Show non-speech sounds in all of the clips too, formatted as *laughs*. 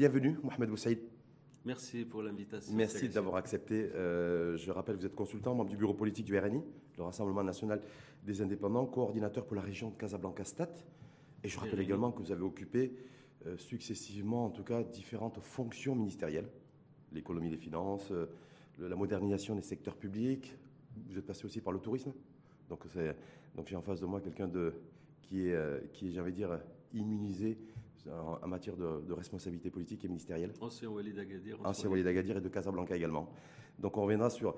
Bienvenue, Mohamed Boussaïd. Merci pour l'invitation. Merci d'avoir accepté. Euh, je rappelle, vous êtes consultant, membre du bureau politique du RNI, le Rassemblement national des indépendants, coordinateur pour la région de Casablanca-Stat. Et je rappelle également que vous avez occupé euh, successivement, en tout cas, différentes fonctions ministérielles l'économie des finances, euh, la modernisation des secteurs publics. Vous êtes passé aussi par le tourisme. Donc, donc j'ai en face de moi quelqu'un qui est, qui est dire, immunisé en, matière de, responsabilité politique et ministérielle. Ancien Walid Agadir. Ancien Walid Agadir et de Casablanca également. Donc on reviendra sur,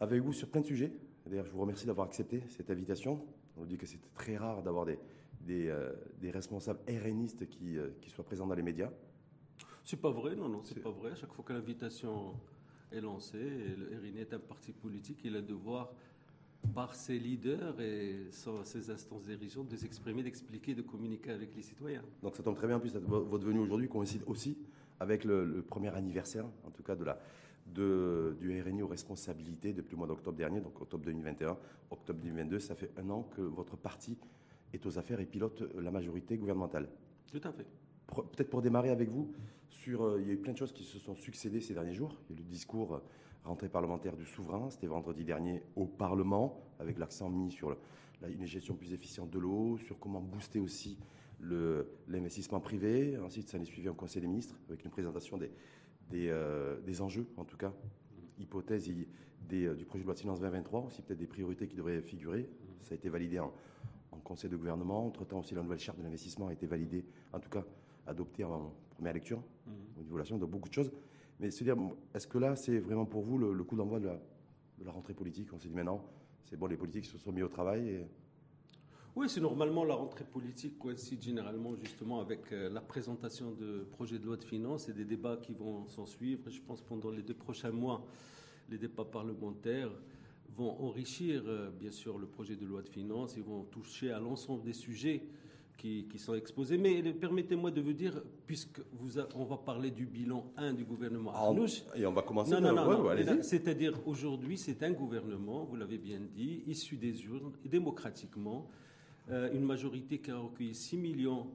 avec vous sur plein de sujets. D'ailleurs, je vous remercie d'avoir accepté cette invitation. On nous dit que c'est très rare d'avoir des, des, euh, des, responsables RNistes qui, euh, qui, soient présents dans les médias. C'est pas vrai, non, non, c'est pas vrai. À chaque fois que l'invitation est lancée, le RNI est un parti politique, il a le devoir par ses leaders et ses instances dirigeantes de s'exprimer, d'expliquer, de communiquer avec les citoyens. Donc ça tombe très bien, en plus votre venue aujourd'hui coïncide aussi avec le, premier anniversaire, en tout cas de la, de, du RNI aux responsabilités depuis le mois d'octobre dernier, donc octobre 2021, octobre 2022, ça fait un an que votre parti est aux affaires et pilote la majorité gouvernementale. Tout à fait. Peut-être pour démarrer avec vous, sur, euh, il y a eu plein de choses qui se sont succédées ces derniers jours. Il y a eu le discours rentrée parlementaire du souverain. C'était vendredi dernier au Parlement, avec l'accent mis sur une gestion plus efficiente de l'eau, sur comment booster aussi l'investissement privé. Ensuite, ça allait suivi en Conseil des ministres, avec une présentation des, des, euh, enjeux, en tout cas, hypothèses des, euh, du projet de loi de finances 2023, aussi peut-être des priorités qui devraient figurer. Ça a été validé en, Conseil de gouvernement. Entre-temps, aussi, la nouvelle charte de l'investissement a été validée, en tout cas, adoptée en première lecture, mmh. au niveau de la donc beaucoup de choses. Mais dire, est-ce que là, c'est vraiment pour vous le, coup d'envoi de la, rentrée politique? On s'est dit maintenant, c'est bon, les politiques se sont mis au travail. Oui, c'est normalement la rentrée politique coïncide généralement justement avec euh, la présentation de projets de loi de finances et des débats qui vont s'en suivre. Je pense pendant les deux prochains mois, les débats parlementaires vont enrichir euh, bien sûr le projet de loi de finances, ils vont toucher à l'ensemble des sujets qui, sont exposés. Mais permettez-moi de vous dire, puisque vous on va parler du bilan 1 du gouvernement ah, Et on va commencer non, non, non, C'est-à-dire, aujourd'hui, c'est un gouvernement, vous l'avez bien dit, issu des urnes, démocratiquement, euh, une majorité qui a recueilli 6 millions,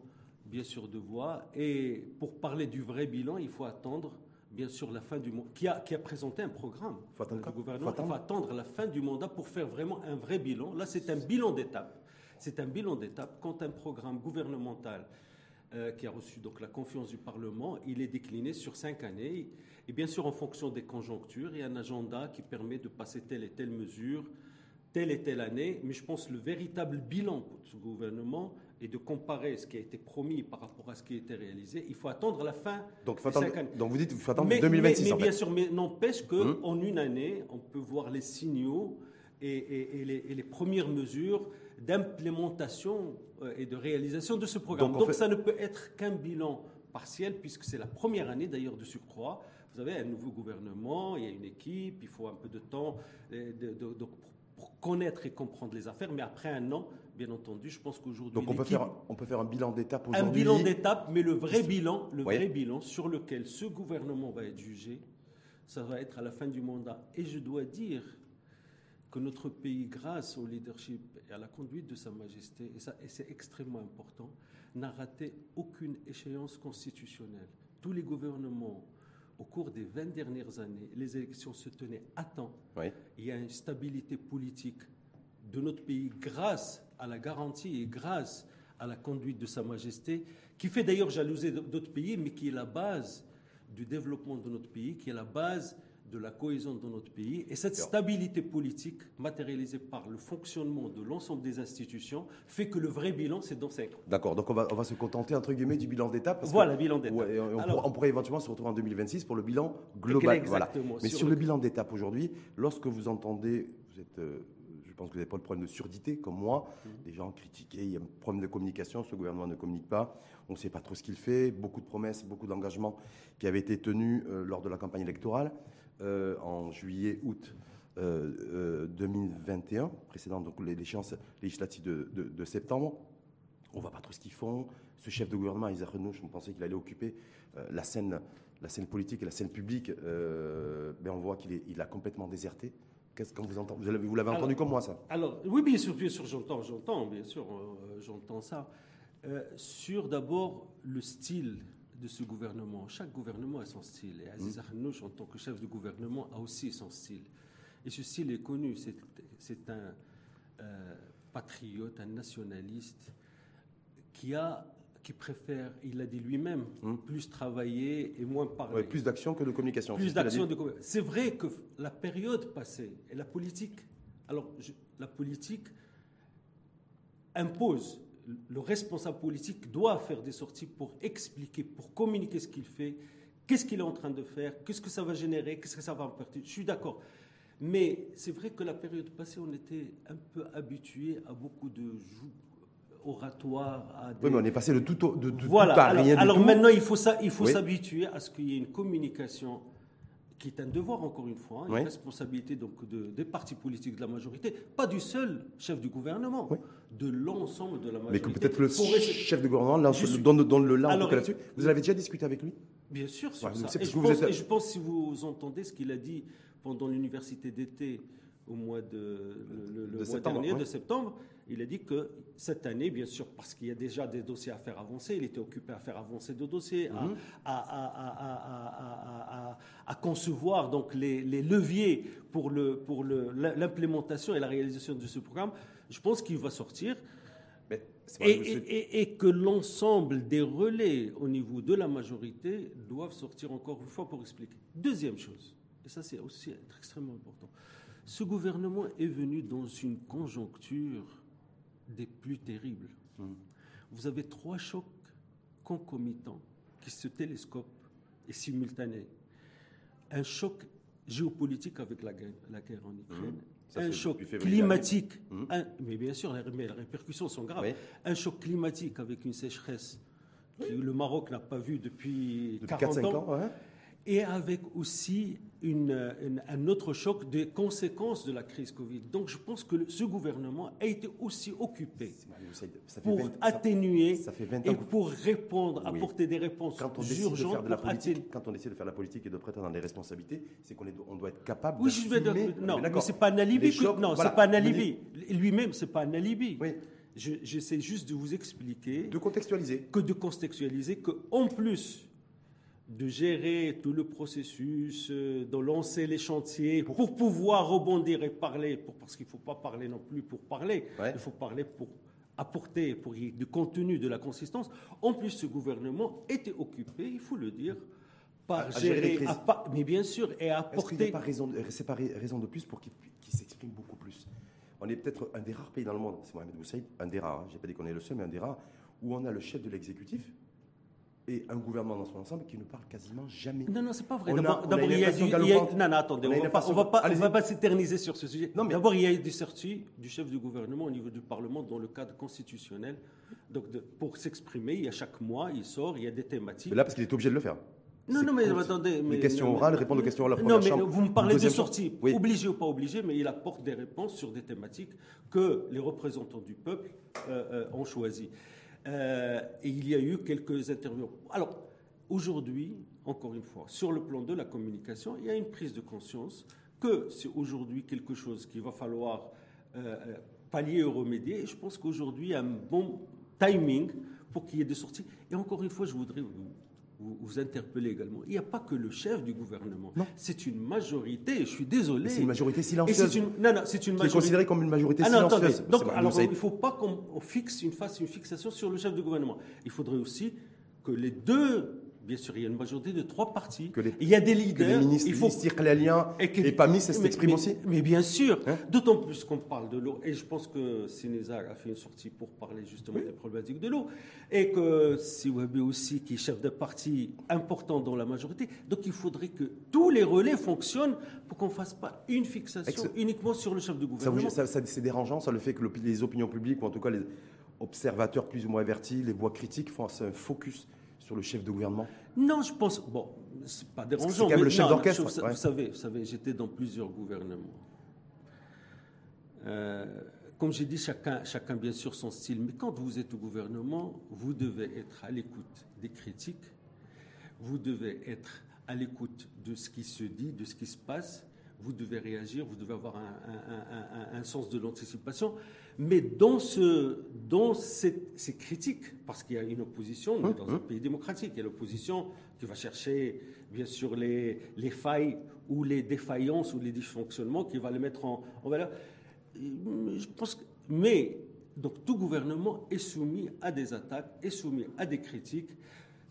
bien sûr, de voix. Et pour parler du vrai bilan, il faut attendre bien sûr la fin du mandat, qui a, qui a présenté un programme faut attendre, du gouvernement. il faut attendre la fin du mandat pour faire vraiment un vrai bilan. Là, c'est un bilan d'étape. C'est un bilan d'étape quand un programme gouvernemental euh, qui a reçu donc la confiance du Parlement, il est décliné sur cinq années. Et bien sûr, en fonction des conjonctures, il y a un agenda qui permet de passer telle et telle mesure, telle et telle année. Mais je pense que le véritable bilan pour ce gouvernement est de comparer ce qui a été promis par rapport à ce qui a été réalisé. Il faut attendre la fin donc, des cinq années. Donc vous dites qu'il faut attendre 2026 Mais, bien sûr, mais n'empêche qu'en hum. une année, on peut voir les signaux et, les, premières mesures d'implémentation euh, et de réalisation de ce programme. Donc, ça ne peut être qu'un bilan partiel, puisque c'est la première année d'ailleurs de surcroît. Vous avez un nouveau gouvernement, il y a une équipe, il faut un peu de temps euh, pour connaître et comprendre les affaires, mais après un an, bien entendu, je pense qu'aujourd'hui. Donc on peut, faire, on peut faire un bilan d'étape aujourd'hui. Un bilan d'étape, mais le vrai bilan, le vrai bilan sur lequel ce gouvernement va être jugé, ça va être à la fin du mandat. Et je dois dire que notre pays, grâce au leadership et à la conduite de Sa Majesté, et, ça, et c'est extrêmement important, n'a raté aucune échéance constitutionnelle. Tous les gouvernements, au cours des 20 dernières années, les élections se tenaient à temps. Il y a une stabilité politique de notre pays grâce à la garantie et grâce à la conduite de Sa Majesté, qui fait d'ailleurs jalouser d'autres pays, mais qui est la base du développement de notre pays, qui est la base de la cohésion de notre pays. Et cette stabilité politique, matérialisée par le fonctionnement de l'ensemble des institutions, fait que le vrai bilan, c'est dans 5 ans. D'accord, donc on va, on va se contenter, entre guillemets, du bilan d'étape. Voilà, bilan d'étape. on, pourrait éventuellement se retrouver en 2026 pour le bilan global. Exactement. Mais sur, le... bilan d'étape aujourd'hui, lorsque vous entendez, vous êtes... Euh, je pense que vous n'avez pas le problème de surdité comme moi. Les mm. gens critiquaient, il y a un problème de communication, ce gouvernement ne communique pas, on ne sait pas trop ce qu'il fait, beaucoup de promesses, beaucoup d'engagements qui avaient été tenus euh, lors de la campagne électorale. Euh, en juillet, août 2021, euh, euh, précédant donc l'échéance législative de, de, septembre. On ne voit pas trop ce qu'ils font. Ce chef de gouvernement, Isaac Renouch, on pensait qu'il allait occuper la, scène, la scène politique et la scène publique. mais on voit qu'il il a complètement déserté. Qu'est-ce que vous entendez Vous l'avez entendu comme moi, ça? Alors, oui, bien sûr, bien sûr, j'entends, j'entends, bien sûr, j'entends ça. sur d'abord le style de ce gouvernement. Chaque gouvernement a son style. Et Aziz mmh. en tant que chef de gouvernement, a aussi son style. Et ce style est connu. C'est un euh, patriote, un nationaliste qui a qui préfère, il l'a dit lui-même, mmh. plus travailler et moins parler. plus d'action que de communication. Plus d'action de C'est vrai que la période passée et la politique, alors la politique impose le responsable politique doit faire des sorties pour expliquer, pour communiquer ce qu'il fait, qu'est-ce qu'il est en train de faire, qu'est-ce que ça va générer, qu'est-ce que ça va apporter. Je suis d'accord. Mais c'est vrai que la période passée, on était un peu habitué à beaucoup de oratoires. À Oui, mais on est passé de tout, de, voilà. à alors, rien alors maintenant, il faut, ça, il faut s'habituer à ce qu'il y ait une communication qui est un devoir, encore une fois, hein, une responsabilité donc de, des partis politiques de la majorité, pas du seul chef du gouvernement, de l'ensemble de la majorité. Mais que peut-être le chef du gouvernement donne, donne, le là là-dessus. Vous avez déjà discuté avec lui? Bien sûr, sur ça. Et je, pense, et je pense, si vous entendez ce qu'il a dit pendant l'université d'été au mois de, le, mois dernier, de septembre, il a dit que cette année, bien sûr, parce qu'il y a déjà des dossiers à faire avancer, il était occupé à faire avancer deux dossiers, à, mhm. concevoir donc les, leviers pour l'implémentation et la réalisation de ce programme. Je pense qu'il va sortir. et, et, que l'ensemble des relais au niveau de la majorité doivent sortir encore une fois pour expliquer. Deuxième chose, et ça c'est aussi extrêmement important, ce gouvernement est venu dans une conjoncture des plus terribles. Hmm. Vous avez trois chocs concomitants qui se télescopent et simultanés. Un choc géopolitique avec la guerre, la guerre en Ukraine, hmm. un choc climatique, hmm. mais bien sûr, les, répercussions sont graves. Un choc climatique avec une sécheresse que le Maroc n'a pas vue depuis, 40 ans et avec aussi un autre choc des conséquences de la crise Covid. Donc je pense que ce gouvernement a été aussi occupé pour atténuer et pour répondre, apporter des réponses quand on urgentes. De faire de la politique, quand on essaie de faire la politique et de prétendre des responsabilités, c'est qu'on on doit être capable oui, je vais Non, mais c'est pas un alibi. non, c'est pas un alibi. Lui-même, c'est pas un alibi. Oui. J'essaie juste de vous expliquer. De contextualiser. Que de contextualiser que, en plus de gérer tout le processus, euh, de lancer les chantiers pour, pouvoir rebondir et parler, pour, parce qu'il ne faut pas parler non plus pour parler, il faut parler pour apporter pour y du contenu, de la consistance. En plus, ce gouvernement était occupé, il faut le dire, par gérer, mais bien sûr, et apporter. C'est pas pas raison de plus pour qu'il s'exprime beaucoup plus? On est peut-être un des rares pays dans le monde, c'est Mohamed Boussaïd, un des rares, hein, je n'ai pas dit qu'on est le seul, mais un des rares, où on a le chef de l'exécutif et un gouvernement dans son ensemble qui ne parle quasiment jamais. Non, non, c'est pas vrai. D'abord, il y a du. non, non, attendez, on ne va, pas, va pas s'éterniser sur ce sujet. Non, mais... D'abord, il y a eu des sorties du chef du gouvernement au niveau du Parlement dans le cadre constitutionnel. Donc, pour s'exprimer, il y a chaque mois, il sort, il y a des thématiques. Mais là, parce qu'il est obligé de le faire. Non, non, mais attendez. les questions orales, répondre aux questions orales. Non, mais vous me parlez de sorties, obligé ou pas obligé, mais il apporte des réponses sur des thématiques que les représentants du peuple euh, euh, ont choisies. Euh, et il y a eu quelques interviews. Alors, aujourd'hui, encore une fois, sur le plan de la communication, il y a une prise de conscience que c'est aujourd'hui quelque chose qu'il va falloir euh, euh, pallier et remédier. Et je pense qu'aujourd'hui, il y a un bon timing pour qu'il y ait des sorties. Et encore une fois, je voudrais vous, vous, interpellez également. Il n'y a pas que le chef du gouvernement. C'est une majorité, je suis désolé. C'est une majorité silencieuse. Une, non, non, c'est une majorité. considérée comme une majorité ah, silencieuse. Donc, alors, il ne faut pas qu'on fixe une fixation sur le chef du gouvernement. Il faudrait aussi que les deux Bien sûr, il y a une majorité de trois partis. il y a des leaders. Que les ministres, il faut et, et pas mis s'expriment aussi. Mais bien sûr, hein d'autant plus qu'on parle de l'eau. Et je pense que Sénézar a fait une sortie pour parler justement des problématiques de l'eau. Et que Siwabi aussi, qui est chef de parti important dans la majorité. Donc il faudrait que tous les relais fonctionnent pour qu'on ne fasse pas une fixation uniquement sur le chef de gouvernement. Ça, c'est dérangeant, ça, le fait que les opinions publiques, ou en tout cas les observateurs plus ou moins avertis, les voix critiques, font un focus sur le chef de gouvernement Non, je pense. Bon, c'est pas dérangeant. C'est quand même le chef d'orchestre. Vous, savez, vous savez j'étais dans plusieurs gouvernements. Euh, comme j'ai dit, chacun, chacun bien sûr son style. Mais quand vous êtes au gouvernement, vous devez être à l'écoute des critiques. Vous devez être à l'écoute de ce qui se dit, de ce qui se passe. Vous devez réagir, vous devez avoir un, sens de l'anticipation. Mais dans, ce, dans ces, critiques, parce qu'il y a une opposition dans un pays démocratique, il y a l'opposition qui va chercher bien sûr les, les, failles ou les défaillances ou les dysfonctionnements, qui va les mettre en, valeur. Je pense mais donc tout gouvernement est soumis à des attaques, est soumis à des critiques.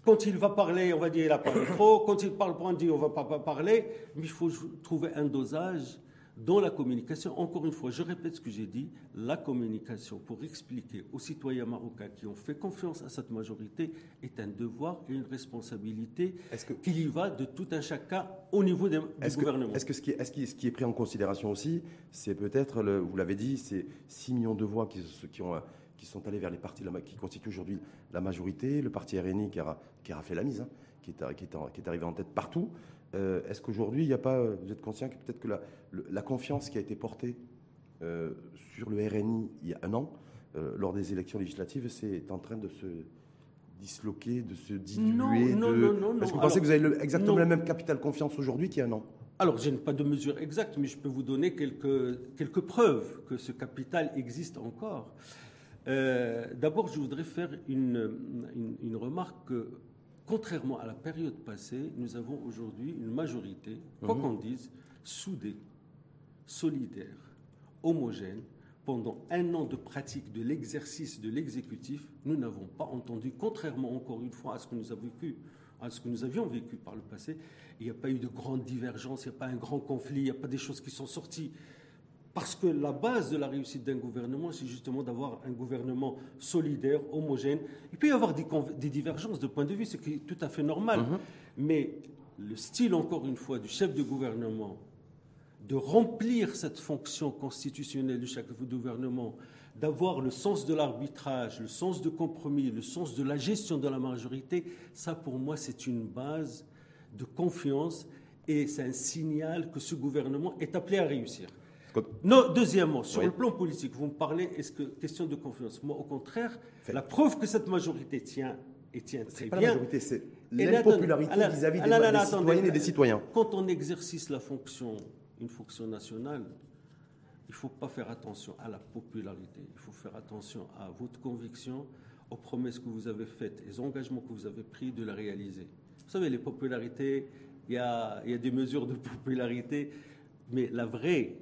Quand il va parler, on va dire il a parlé trop. Quand il parle pas, on dit on va pas parler. Mais il faut trouver un dosage dans la communication. Encore une fois, je répète ce que j'ai dit, la communication pour expliquer aux citoyens marocains qui ont fait confiance à cette majorité est un devoir et une responsabilité que, qu'il y va de tout un chacun au niveau du gouvernement. Est-ce que ce qui est, ce qui est, pris en considération aussi, c'est peut-être, vous l'avez dit, c'est 6 millions de voix qui, qui, ont, qui sont allées vers les partis qui constituent aujourd'hui la majorité, le parti RNI qui a, qui a fait la mise, hein, qui, est, qui, est, qui est arrivé en tête partout. Euh, est-ce qu'aujourd'hui, il n'y a pas, vous êtes conscient que peut-être que la, confiance qui a été portée euh, sur le RNI il y a un an, euh, lors des élections législatives, c'est en train de se disloquer, de se diluer Non, non, non, non. Est-ce que vous pensez que vous avez exactement le même capital confiance aujourd'hui qu'il y a un an? Alors, je n'ai pas de mesure exacte, mais je peux vous donner quelques, quelques preuves que ce capital existe encore. D'abord, je voudrais faire une, une, une remarque contrairement à la période passée, nous avons aujourd'hui une majorité, quoi mhm. qu'on dise, soudée, solidaire, homogène. Pendant un an de pratique de l'exercice de l'exécutif, nous n'avons pas entendu, contrairement encore une fois à ce que nous avons vécu, à ce que nous avions vécu par le passé, il n'y a pas eu de grandes divergences, il n'y a pas un grand conflit, il n'y a pas des choses qui sont sorties parce que la base de la réussite d'un gouvernement, c'est justement d'avoir un gouvernement solidaire, homogène. Il peut y avoir des, divergences de point de vue, ce qui est tout à fait normal. Mhm. Mais le style, encore une fois, du chef de gouvernement, de remplir cette fonction constitutionnelle du chef de gouvernement, d'avoir le sens de l'arbitrage, le sens de compromis, le sens de la gestion de la majorité, ça pour moi c'est une base de confiance et c'est un signal que ce gouvernement est appelé à réussir. Non, deuxièmement, sur le plan politique, vous me parlez, est-ce que question de confiance? Moi, au contraire, la preuve que cette majorité tient et tient très pas bien. La majorité, c'est l'impopularité vis-à-vis des, des citoyennes et des citoyens. Quand on exerce la fonction, une fonction nationale, il ne faut pas faire attention à la popularité. Il faut faire attention à votre conviction, aux promesses que vous avez faites, aux engagements que vous avez pris de la réaliser. Vous savez, les popularités, il y a, il y a des mesures de popularité, mais la vraie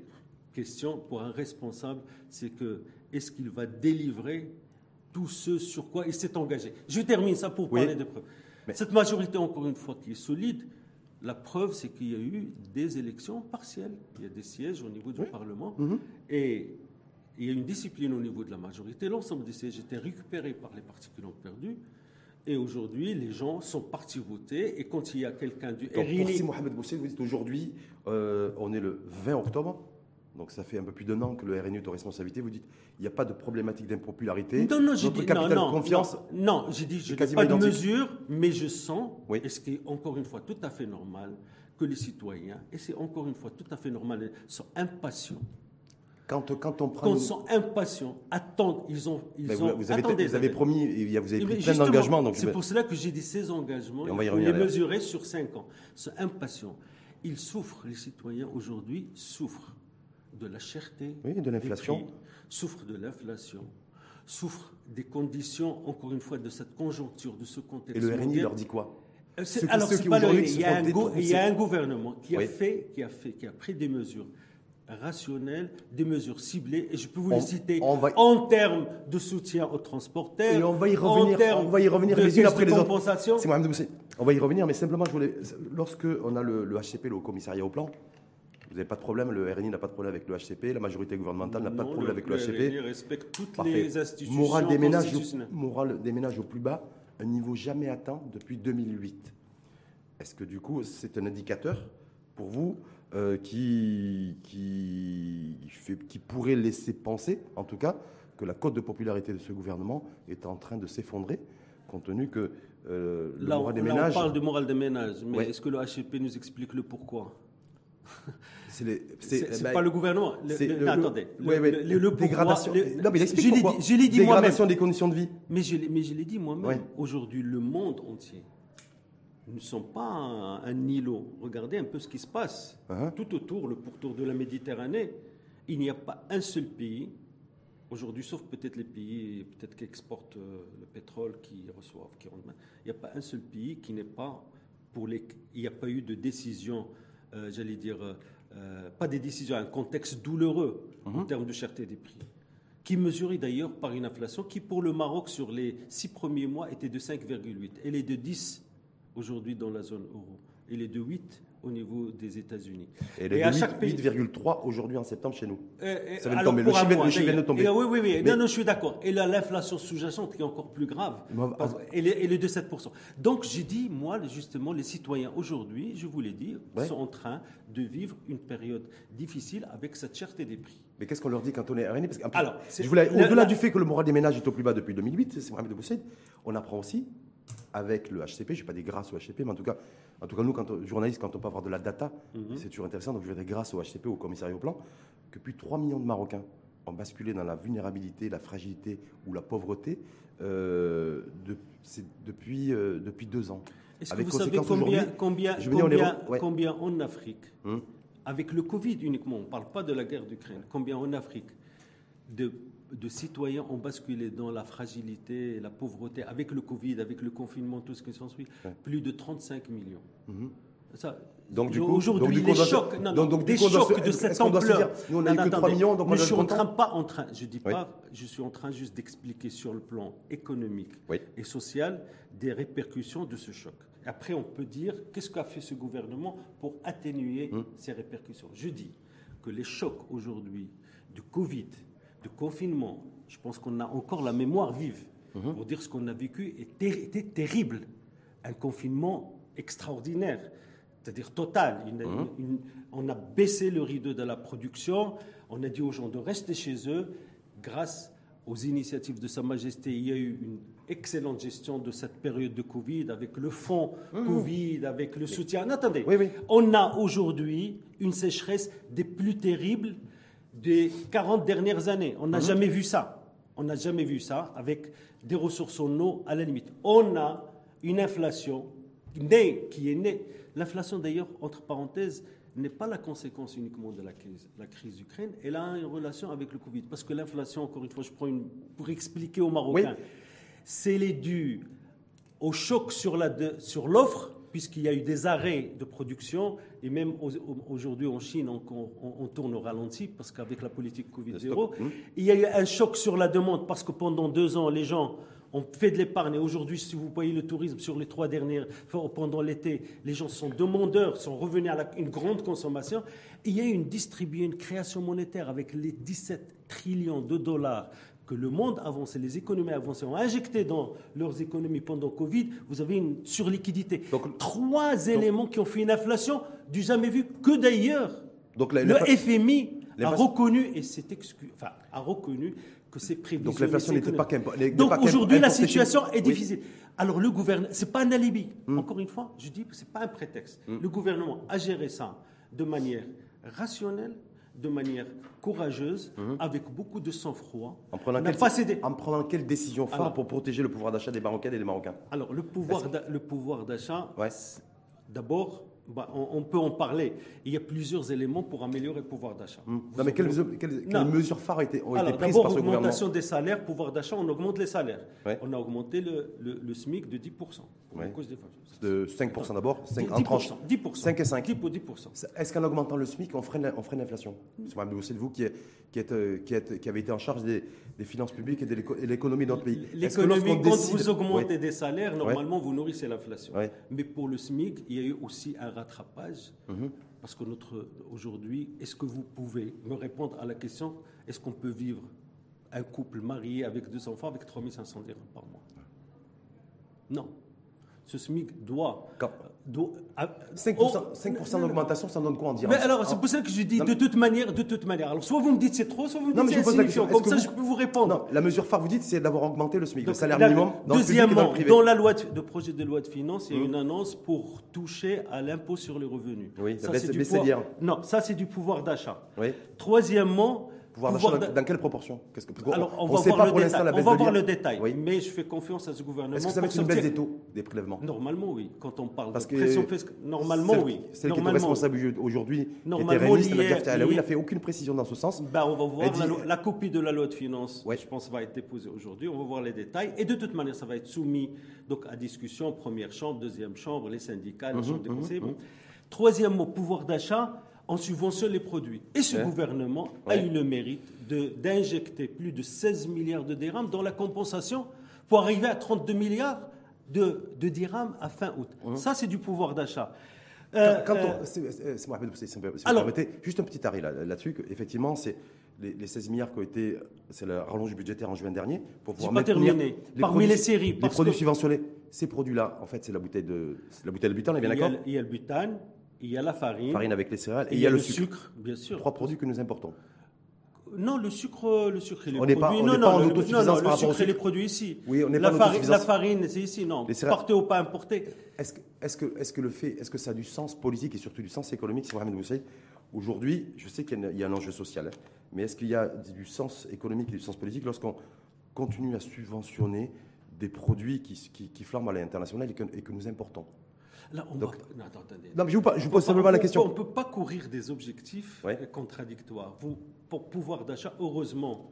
question pour un responsable, c'est que est-ce qu'il va délivrer tout ce sur quoi il s'est engagé? Je termine ça pour parler des preuves. Cette majorité, encore une fois, qui est solide, la preuve, c'est qu'il y a eu des élections partielles. Il y a des sièges au niveau du Parlement. Mhm. Et il y a une discipline au niveau de la majorité. L'ensemble des sièges étaient récupérés par les partis qui l'ont perdu. Et aujourd'hui, les gens sont partis voter. Et quand il y a quelqu'un du RINI... Mohamed Boussel, vous dites aujourd'hui, euh, on est le 20 octobre donc ça fait un peu plus d'un an que le RNU est en responsabilité. Vous dites il n'y a pas de problématique d'impopularité. Non, non, j'ai dit capital non, confiance. Non, j'ai dit je n'ai pas de mesure, mais je sens, et ce qui est encore une fois tout à fait normal, que les citoyens, et c'est encore une fois tout à fait normal, sont impatients. Quand, quand on prend. Quand ils sont impatients, attendent, ils ont. Ils ont vous, avez, vous avez promis, vous avez pris plein d'engagements. C'est pour cela que j'ai dit ces engagements, il faut les mesurer sur cinq ans. Sont impatients. Ils souffrent, les citoyens aujourd'hui souffrent de la cherté, de l'inflation, souffre de l'inflation, souffre des conditions, encore une fois, de cette conjoncture, de ce contexte. Et le RNI leur dit quoi? Euh, Alors, c'est pas le Il y, a un il y a un gouvernement qui a fait, qui a fait, qui a pris des mesures rationnelles, des mesures ciblées, et je peux vous les citer en termes de soutien aux transporteurs. Et on va y revenir, on va y revenir les unes après les autres. C'est On va y revenir, mais simplement, je voulais, lorsque on a le, le HCP, le commissariat au plan, vous n'avez pas de problème, le RNI n'a pas de problème avec le HCP, la majorité gouvernementale n'a pas de problème avec le, HCP. Le RNI respecte toutes les institutions morale des, ménages, morale des ménages au plus bas, un niveau jamais atteint depuis 2008. Est-ce que du coup, c'est un indicateur pour vous euh, qui, qui, fait, qui pourrait laisser penser, en tout cas, que la cote de popularité de ce gouvernement est en train de s'effondrer, compte tenu que euh, le là, des ménages. on parle de morale des ménages, mais est-ce que le HCP nous explique le pourquoi? *laughs* c'est bah, pas le gouvernement. Le, attendez. Le, le, dégradation. non, mais explique pourquoi. Je l'ai dit Dégradation des conditions de vie. Mais je, mais je l'ai dit moi-même. Aujourd'hui, le monde entier nous ne sommes pas un, îlot. Regardez un peu ce qui se passe uh-huh. tout autour, le pourtour de la Méditerranée. Il n'y a pas un seul pays, aujourd'hui, sauf peut-être les pays peut-être qui exportent euh, le pétrole, qui reçoivent, qui rendent. Il n'y a pas un seul pays qui n'est pas pour les. Il n'y a pas eu de décision, euh, j'allais dire, euh, pas des décisions, un contexte douloureux en uh-huh. termes de cherté des prix qui mesurait d'ailleurs par une inflation qui, pour le Maroc, sur les six premiers mois, était de 5,8. Elle est de 10 aujourd'hui dans la zone euro. Elle est de 8 au niveau des États-Unis. Et, et à 8,3 aujourd'hui en septembre chez nous. Et, ça vient de tomber. Le chiffre, vient de tomber. oui, oui, oui. Non, non, je suis d'accord. Et là, l'inflation sous-jacente qui est encore plus grave. elle, est, elle, est, de 7%. Donc, j'ai dit, moi, justement, les citoyens aujourd'hui, je vous l'ai dit, sont en train de vivre une période difficile avec cette cherté des prix. Mais qu'est-ce qu'on leur dit quand on est arrêté Parce Alors, au-delà du fait que le moral des ménages est au plus bas depuis 2008, c'est Mohamed Boussaid, on apprend aussi avec le HCP, je ne pas des grâce au HCP, mais en tout cas, en tout cas nous, quand journalistes, quand on peut avoir de la data, mhm. c'est toujours intéressant. Donc je dire grâce au HCP, au commissariat au plan, que plus de 3 millions de Marocains ont basculé dans la vulnérabilité, la fragilité ou la pauvreté euh, depuis, euh, depuis deux ans. Est-ce que vous savez combien, combien, combien, combien, en Afrique, hum? avec le Covid uniquement, on ne parle pas de la guerre d'Ukraine, combien en Afrique de de citoyens ont basculé dans la fragilité, la pauvreté, avec le Covid, avec le confinement, tout ce qui s'ensuit, plus de 35 millions. Mhm. Ça, donc du coup, aujourd'hui, les chocs, non, donc, des chocs de cette ampleur. nous, on a eu que 3 millions, donc je suis en train pas en train, je dis pas, je suis en train juste d'expliquer sur le plan économique et social des répercussions de ce choc. Après, on peut dire qu'est-ce qu'a fait ce gouvernement pour atténuer hum. ces répercussions? Je dis que les chocs aujourd'hui du Covid, de confinement, je pense qu'on a encore la mémoire vive mhm. pour dire ce qu'on a vécu était, terrible. Un confinement extraordinaire, c'est-à-dire total. Mhm. on a baissé le rideau de la production, on a dit aux gens de rester chez eux. Grâce aux initiatives de Sa Majesté, il y a eu une excellente gestion de cette période de Covid, avec le fonds mhm. Covid, avec le soutien. attendez, on a aujourd'hui une sécheresse des plus terribles des 40 dernières années. On n'a mhm. jamais vu ça. On n'a jamais vu ça avec des ressources en eau à la limite. On a une inflation née, qui est née. L'inflation, d'ailleurs, entre parenthèses, n'est pas la conséquence uniquement de la crise, la crise d'Ukraine. Elle a une relation avec le Covid. Parce que l'inflation, encore une fois, je prends une, pour expliquer aux Marocains, c'est dû au choc sur l'offre puisqu'il y a eu des arrêts de production, et même aujourd'hui en Chine, on, tourne au ralenti, parce qu'avec la politique Covid-0, hmm. il y a eu un choc sur la demande, parce que pendant deux ans, les gens ont fait de l'épargne, et aujourd'hui, si vous voyez le tourisme sur les trois dernières, pendant l'été, les gens sont demandeurs, sont revenus à une grande consommation, il y a eu une distribution, une création monétaire avec les 17 trillions de dollars que le monde avancé, les économies avancées ont injecté dans leurs économies pendant Covid, vous avez une surliquidité. Donc, Trois éléments qui ont fait une inflation du jamais vu, que d'ailleurs le FMI a reconnu, et enfin, a reconnu que ces prévisions... Donc l'inflation n'était pas Donc aujourd'hui, la situation est difficile. Alors le gouvernement, c'est pas un alibi. Hmm. Encore une fois, je dis que c'est pas un prétexte. Hmm. Le gouvernement a géré ça de manière rationnelle, de manière courageuse, mhm. avec beaucoup de sang-froid. En prenant, pas cédé. en prenant quelle décision phare pour protéger le pouvoir d'achat des Marocains et des Marocains? Alors, le pouvoir d'achat, d'abord, bah, on, peut en parler. Il y a plusieurs éléments pour améliorer le pouvoir d'achat. Hmm. Non, mais quelles, mesures phares ont été, ont été prises par ce gouvernement? augmentation des salaires, pouvoir d'achat, on augmente les salaires. On a augmenté le, le, SMIC de 10%. Cause des de 5% d'abord 5, 10%, en tranche 10%. 5 et 5. 10 10%. Est-ce qu'en augmentant le SMIC, on freine, on freine l'inflation? C'est vous qui, est, qui, est, qui, est, qui, avez été en charge des, des finances publiques et de l'économie dans notre pays. L'économie, quand vous augmentez des salaires, normalement, vous nourrissez l'inflation. Mais pour le SMIC, il y a eu aussi un rattrapage. Mhm. Parce que notre aujourd'hui, est-ce que vous pouvez me répondre à la question est-ce qu'on peut vivre un couple marié avec deux enfants avec 3500 dirhams par mois? Non ce SMIC doit. 5%, d'augmentation, ça donne quoi en dirhams Mais alors, c'est pour ça que je dis de toute manière, de toute manière. Alors, soit vous me dites c'est trop, soit vous me dites c'est insignifiant. Comme ça, je peux vous répondre. Non, la mesure phare, vous dites, c'est d'avoir augmenté le SMIC, le salaire minimum dans Deuxièmement, le public dans la loi de, projet de loi de finances, il y a hum. une annonce pour toucher à l'impôt sur les revenus. Oui, ça, c'est du pouvoir. Non, ça, c'est du pouvoir d'achat. Oui. Troisièmement, Pouvoir d'achat, dans, quelle proportion? Que, Alors, on, va, voir, le détail, on va voir le détail. Mais je fais confiance à ce gouvernement. Est-ce que ça va être une baisse des taux des prélèvements? Normalement, oui. Quand on parle de pression fiscale, normalement, oui. Celle qui est responsable aujourd'hui, normalement, n'a fait aucune précision dans ce sens. Ben, on va voir la, copie de la loi de finances, je pense, va être déposée aujourd'hui. On va voir les détails. Et de toute manière, ça va être soumis donc, à discussion, première chambre, deuxième chambre, les syndicats, la mhm, chambre des mhm, conseillers. Mhm. Troisième mot, pouvoir d'achat on subventionne les produits. Et ce gouvernement a eu le mérite d'injecter plus de 16 milliards de dirhams dans la compensation pour arriver à 32 milliards de, de dirhams à fin août. Ça, c'est du pouvoir d'achat. Euh, quand, euh, si vous permettez, juste un petit arrêt là-dessus, effectivement, c'est les, 16 milliards qui ont été, c'est la rallonge budgétaire en juin dernier, pour pouvoir pas terminé. Les Parmi les séries. Les produits subventionnés, ces produits-là, en fait, c'est la bouteille de, la bouteille de butane, on est bien d'accord Il y a le butane, il y a la farine. Farine avec les céréales. Et, il y a le, sucre. Bien sûr. Trois produits que nous importons. Non, le sucre, le sucre et les on produits. Pas, on non, non, en autosuffisance non, le sucre et les produits ici. Oui, on n'est pas en farine, La farine, c'est ici, non. Porté ou pas importé. Est-ce que, est que, est que le fait, est-ce que ça a du sens politique et surtout du sens économique, si Mohamed Moussaïd Aujourd'hui, je sais qu'il y, a un enjeu social, hein, mais est-ce qu'il y a du sens économique et du sens politique lorsqu'on continue à subventionner des produits qui, qui, qui flambent à l'international et et que nous importons? Là, on non, attendez. Non, je vous, je pose simplement la question. On ne peut pas courir des objectifs contradictoires. Vous, pour pouvoir d'achat, heureusement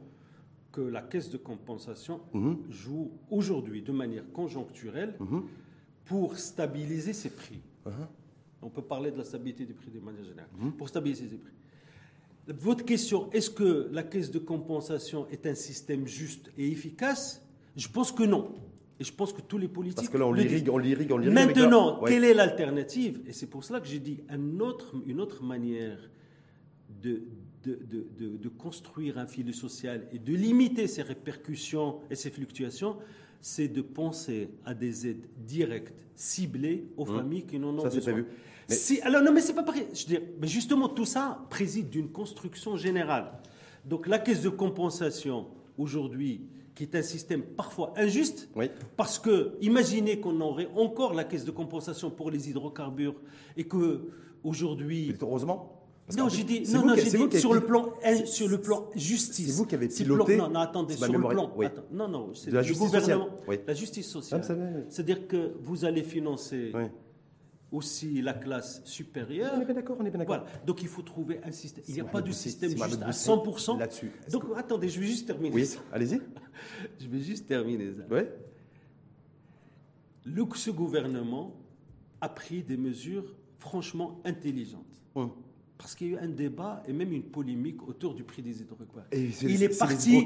que la caisse de compensation mhm. joue aujourd'hui de manière conjoncturelle mhm. pour stabiliser ses prix. Uh-huh. On peut parler de la stabilité des prix de manière générale. Mhm. Pour stabiliser ses prix. Votre question, est-ce que la caisse de compensation est un système juste et efficace? Je pense que non. Et je pense que tous les politiques. Parce que là, on l'irrigue, on l'irrigue, on l'irrigue. Maintenant, quelle est l'alternative? Et c'est pour cela que j'ai dit un autre, une autre manière de, de, de, de, construire un filet social et de limiter ses répercussions et ses fluctuations, c'est de penser à des aides directes, ciblées aux hum. familles qui n'en ont ça, besoin. Prévu. Mais... Si, alors non, mais c'est pas pareil. Je veux dire, mais justement, tout ça préside d'une construction générale. Donc la caisse de compensation aujourd'hui qui est un système parfois injuste, parce que imaginez qu'on aurait encore la caisse de compensation pour les hydrocarbures et que aujourd'hui. Heureusement. non, j'ai dit, non, non, j'ai dit sur le plan, sur le plan justice. C'est vous qui avez piloté. non, non, attendez, sur le plan. non, non, c'est justice gouvernement. La justice sociale. Ah, C'est-à-dire que vous allez financer aussi la classe supérieure. On est bien d'accord, on est bien d'accord. Voilà. Donc il faut trouver un système. Il n'y a pas de système juste à 100%. Là-dessus. Donc attendez, je vais juste terminer. Oui, allez-y. *laughs* je vais juste terminer ça. Oui. Le, ce gouvernement a pris des mesures franchement intelligentes. Hum. Parce qu'il y a eu un débat et même une polémique autour du prix des hydrocarbures. il est, parti.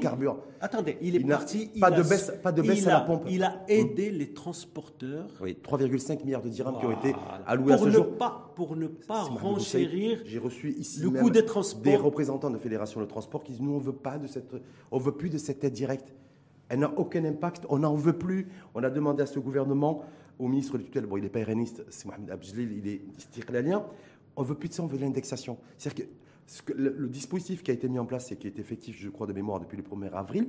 attendez, il est parti. Pas, de baisse, pas de baisse à la pompe. Il a aidé les transporteurs. Oui, 3,5 milliards de dirhams qui ont été alloués à ce ne jour. Pas, pour ne pas renchérir J'ai reçu ici le coût des transports. Des représentants de fédérations de transport qui disent nous on veut pas de cette, on veut plus de cette aide directe. Elle n'a aucun impact. On n'en veut plus. On a demandé à ce gouvernement, au ministre du tutelle, bon il n'est pas RNiste, c'est Mohamed Abdelil, il est lien on veut plus de ça, on veut l'indexation. C'est-à-dire que, le, dispositif qui a été mis en place et qui est effectif, je crois, de mémoire depuis le 1er avril,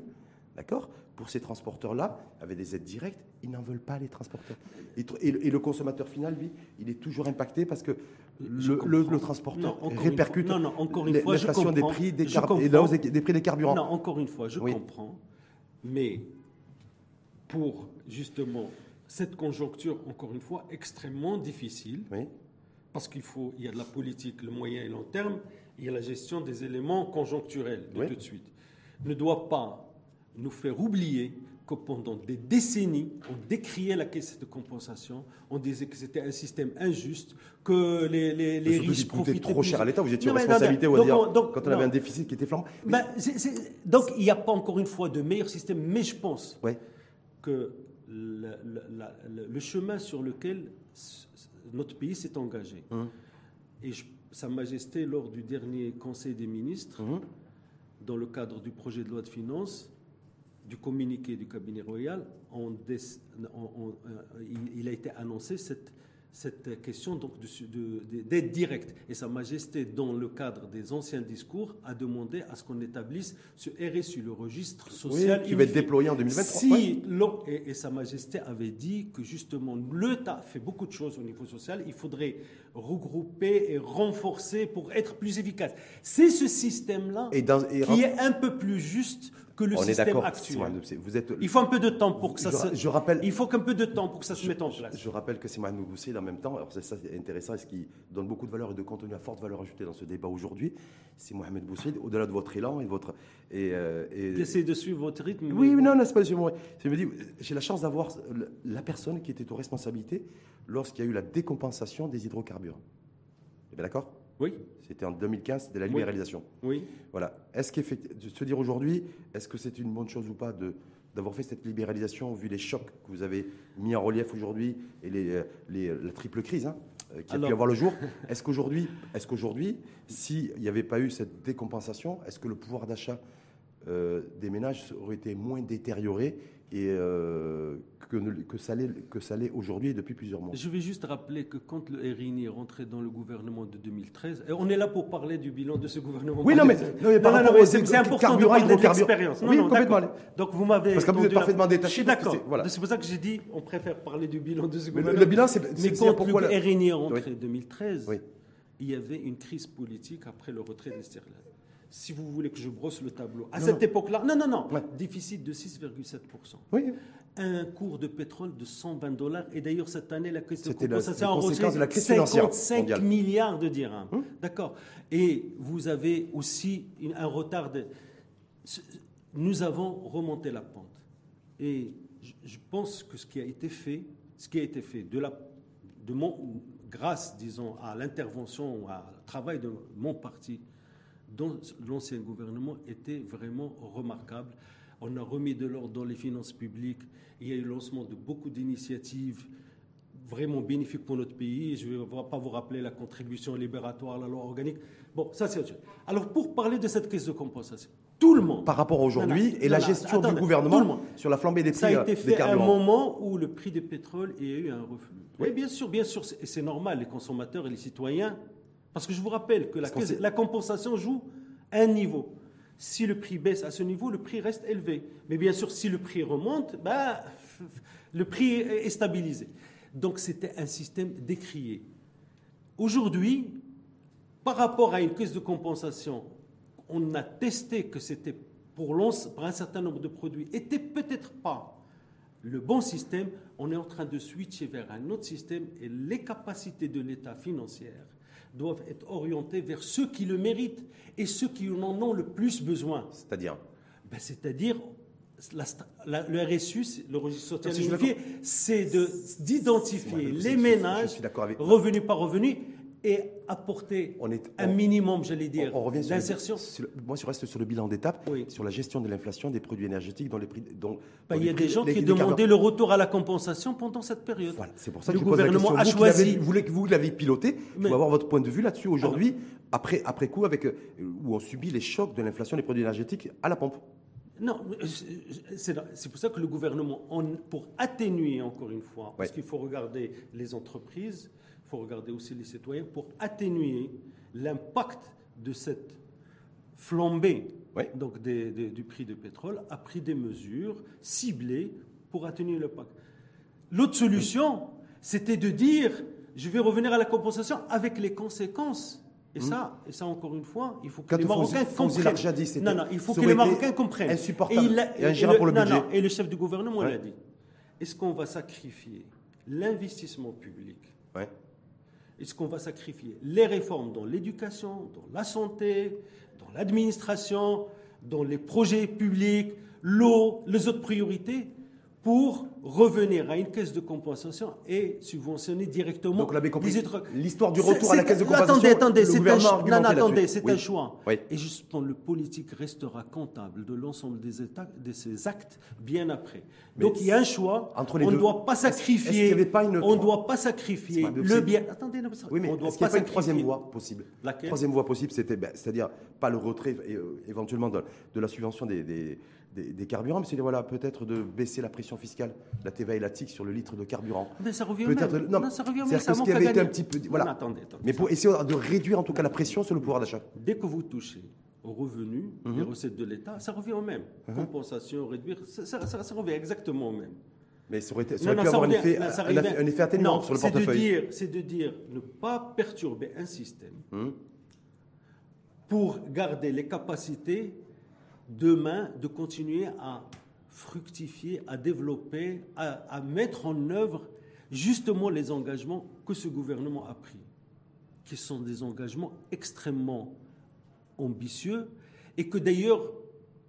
d'accord Pour ces transporteurs-là, avec des aides directes, ils n'en veulent pas, les transporteurs. Et, le consommateur final, lui, il est toujours impacté parce que le, transporteur répercute l'inflation des prix des, des, prix des carburants. Non, encore une fois, je comprends. Mais pour justement cette conjoncture, encore une fois, extrêmement difficile, oui parce qu'il faut, il y a de la politique, le moyen et long terme, il y a la gestion des éléments conjoncturels de tout de suite. Ne doit pas nous faire oublier que pendant des décennies, on décriait la caisse de compensation, on disait que c'était un système injuste, que les, les, les riches profitaient trop cher à l'État, vous étiez en responsabilité, on dire, quand on avait un déficit qui était flambant. Ben, donc il n'y a pas encore une fois de meilleur système, mais je pense que le, chemin sur lequel notre pays s'est engagé. Hum. Et Sa Majesté, lors du dernier Conseil des ministres, hum. dans le cadre du projet de loi de finances, du communiqué du cabinet royal, euh, il, a été annoncé cette cette question donc d'aide directe. Et Sa Majesté, dans le cadre des anciens discours, a demandé à ce qu'on établisse ce RSU, le registre social. qui va être déployé en 2023. Si et, et, Sa Majesté avait dit que justement l'État fait beaucoup de choses au niveau social, il faudrait regrouper et renforcer pour être plus efficace. C'est ce système-là qui est un peu plus juste que le système actuel. Vous êtes, il faut un peu de temps pour que ça se. Je rappelle, il faut qu'un peu de temps pour que ça se mette en place. Je, rappelle que c'est Mohamed Boussaïd en même temps. Alors c'est ça intéressant et ce qui donne beaucoup de valeur et de contenu à forte valeur ajoutée dans ce débat aujourd'hui, c'est Mohamed Boussaïd. Au-delà de votre élan et de votre et, euh, de suivre votre rythme. Oui, mais... non, non, c'est pas suivre. Je me dis, j'ai la chance d'avoir la personne qui était aux responsabilités lorsqu'il y a eu la décompensation des hydrocarbures. Eh bien d'accord? Oui. C'était en 2015, c'était la libéralisation. Oui. Voilà. Est-ce de se dire aujourd'hui, est-ce que c'est une bonne chose ou pas de d'avoir fait cette libéralisation, vu les chocs que vous avez mis en relief aujourd'hui et les, les, la triple crise hein, euh, qui a pu avoir le jour? *laughs* Est-ce qu'aujourd'hui, s'il n'y avait pas eu cette décompensation, est-ce que le pouvoir d'achat euh, des ménages aurait été moins détérioré et euh, que, que, ça l'est aujourd'hui et depuis plusieurs mois. Je vais juste rappeler que quand le RINI est rentré dans le gouvernement de 2013, et on est là pour parler du bilan de ce gouvernement. Oui, non, mais, c'est important de parler de l'expérience. Oui, complètement. Donc vous m'avez. Parce que vous êtes parfaitement détaché. Je suis d'accord. Voilà. C'est pour ça que j'ai dit on préfère parler du bilan de ce gouvernement. Le, bilan, c'est. Mais quand le RINI est rentré en 2013, il y avait une crise politique après le retrait Sterling si vous voulez que je brosse le tableau, à cette époque-là, non, non, non, déficit de 6,7%. Oui. Un cours de pétrole de 120 dollars. Et d'ailleurs, cette année, la question de compensation a de la crise 55 milliards de dirhams. Hum. D'accord. Et vous avez aussi un retard de. Nous avons remonté la pente. Et je pense que ce qui a été fait, ce qui a été fait de la, de mon, grâce, disons, à l'intervention, au travail de mon parti, dans l'ancien gouvernement était vraiment remarquable. On a remis de l'ordre dans les finances publiques. Il y a eu le lancement de beaucoup d'initiatives vraiment bénéfiques pour notre pays. Je ne vais pas vous rappeler la contribution libératoire, la loi organique. Bon, ça c'est autre chose. Alors pour parler de cette crise de compensation, tout le monde. Par rapport à aujourd'hui et la gestion du gouvernement sur la flambée des prix. Ça a été fait à un moment où le prix du pétrole a eu un reflux. Oui, bien sûr, bien sûr, c'est normal. Les consommateurs et les citoyens parce que je vous rappelle que la, compensation joue un niveau. Si le prix baisse à ce niveau, le prix reste élevé. Mais bien sûr, si le prix remonte, bah, *laughs* le prix est stabilisé. Donc c'était un système décrié. Aujourd'hui, par rapport à une caisse de compensation, on a testé que c'était pour, pour un certain nombre de produits, était peut-être pas le bon système. On est en train de switcher vers un autre système et les capacités de l'État financière doivent être orientés vers ceux qui le méritent et ceux qui en ont le plus besoin. C'est-à-dire ben, C'est-à-dire, le RSU, le registre social unifié, c'est d'identifier les ménages, revenus par revenus, et apporter un minimum, j'allais dire, d'insertion. Moi, je reste sur le bilan d'étape, sur la gestion de l'inflation des produits énergétiques dans les prix. Dans, bah, il y a des gens qui demandaient le retour à la compensation pendant cette période. Voilà, c'est pour ça que le gouvernement a choisi. Vous, vous l'avez piloté, je veux avoir votre point de vue là-dessus aujourd'hui, après, après coup, avec, euh, où on subit les chocs de l'inflation des produits énergétiques à la pompe. Non, c'est pour ça que le gouvernement, pour atténuer encore une fois, parce qu'il faut regarder les entreprises, faut regarder aussi les citoyens pour atténuer l'impact de cette flambée donc du prix du pétrole, a pris des mesures ciblées pour atténuer l'impact. L'autre solution, c'était de dire je vais revenir à la compensation avec les conséquences. Et hmm. ça, et ça encore une fois, il faut que les Marocains comprennent. non, non, il faut que les Marocains comprennent. Insupportable. Et, il pour le budget. Non, et le chef du gouvernement l'a dit. Est-ce qu'on va sacrifier l'investissement public est-ce qu'on va sacrifier les réformes dans l'éducation, dans la santé, dans l'administration, dans les projets publics, l'eau, les autres priorités pour revenir à une caisse de compensation et subventionner directement. Donc l'histoire du retour à la caisse de compensation. Attendez, attendez, c'est un, non, attendez, c'est un choix. Et justement, le politique restera comptable de l'ensemble des états, de ces actes bien après. Donc il y a un choix. Entre les on ne doit pas sacrifier. on ne doit pas sacrifier le bien. Attendez, non, oui, mais qu'il n'y a pas une troisième voie possible? Laquelle? Troisième voie possible, c'était, ben, c'est-à-dire pas le retrait euh, éventuellement de, la subvention des des, carburants, mais c'est voilà, peut-être de baisser la pression fiscale, la TVA et la TIC sur le litre de carburant. Mais ça revient au même. Non, ça revient au même. ce qui avait été un petit peu. Voilà. attendez, mais pour essayer de réduire en tout cas la pression sur le pouvoir d'achat. Dès que vous touchez aux revenus, les mhm. recettes de l'État, ça revient au même. Mhm. Compensation, réduire, ça, revient exactement au même. Mais ça aurait, pu avoir un, effet, un, effet, atténuant sur le portefeuille. C'est de dire ne pas perturber un système mhm. pour garder les capacités demain de continuer à fructifier, à développer, à, mettre en œuvre justement les engagements que ce gouvernement a pris, qui sont des engagements extrêmement ambitieux et que d'ailleurs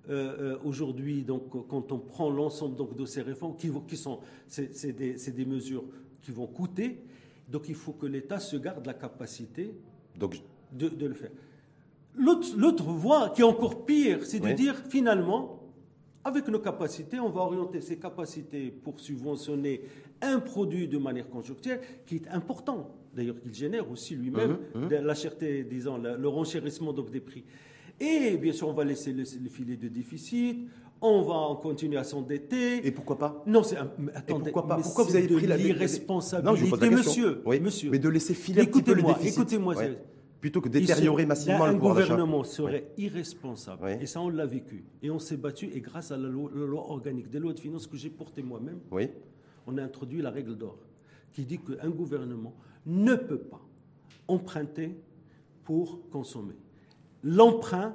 euh, euh, aujourd'hui, donc, quand on prend l'ensemble donc, de ces réformes, qui, qui sont, c'est des, des, mesures qui vont coûter, donc il faut que l'État se garde la capacité donc, de, de le faire. L'autre voie, qui est encore pire, c'est de dire finalement, avec nos capacités, on va orienter ces capacités pour subventionner un produit de manière conjoncturelle qui est important. D'ailleurs, il génère aussi lui-même mmh, mmh. la cherté, disons, le renchérissement donc, des prix. Et bien sûr, on va laisser le, filet de déficit, on va continuer à s'endetter. Et pourquoi pas? Non, c'est attendez, pourquoi pas? Pourquoi vous avez pris la irresponsabilité, monsieur, oui, monsieur. Mais de laisser filer un petit peu le déficit. Écoutez-moi, plutôt que détériorer massivement le pouvoir d'achat. Un gouvernement serait irresponsable, et ça on l'a vécu, et on s'est battu, et grâce à la loi, organique des lois de finances que j'ai portée moi-même, on a introduit la règle d'or, qui dit qu'un gouvernement ne peut pas emprunter pour consommer. L'emprunt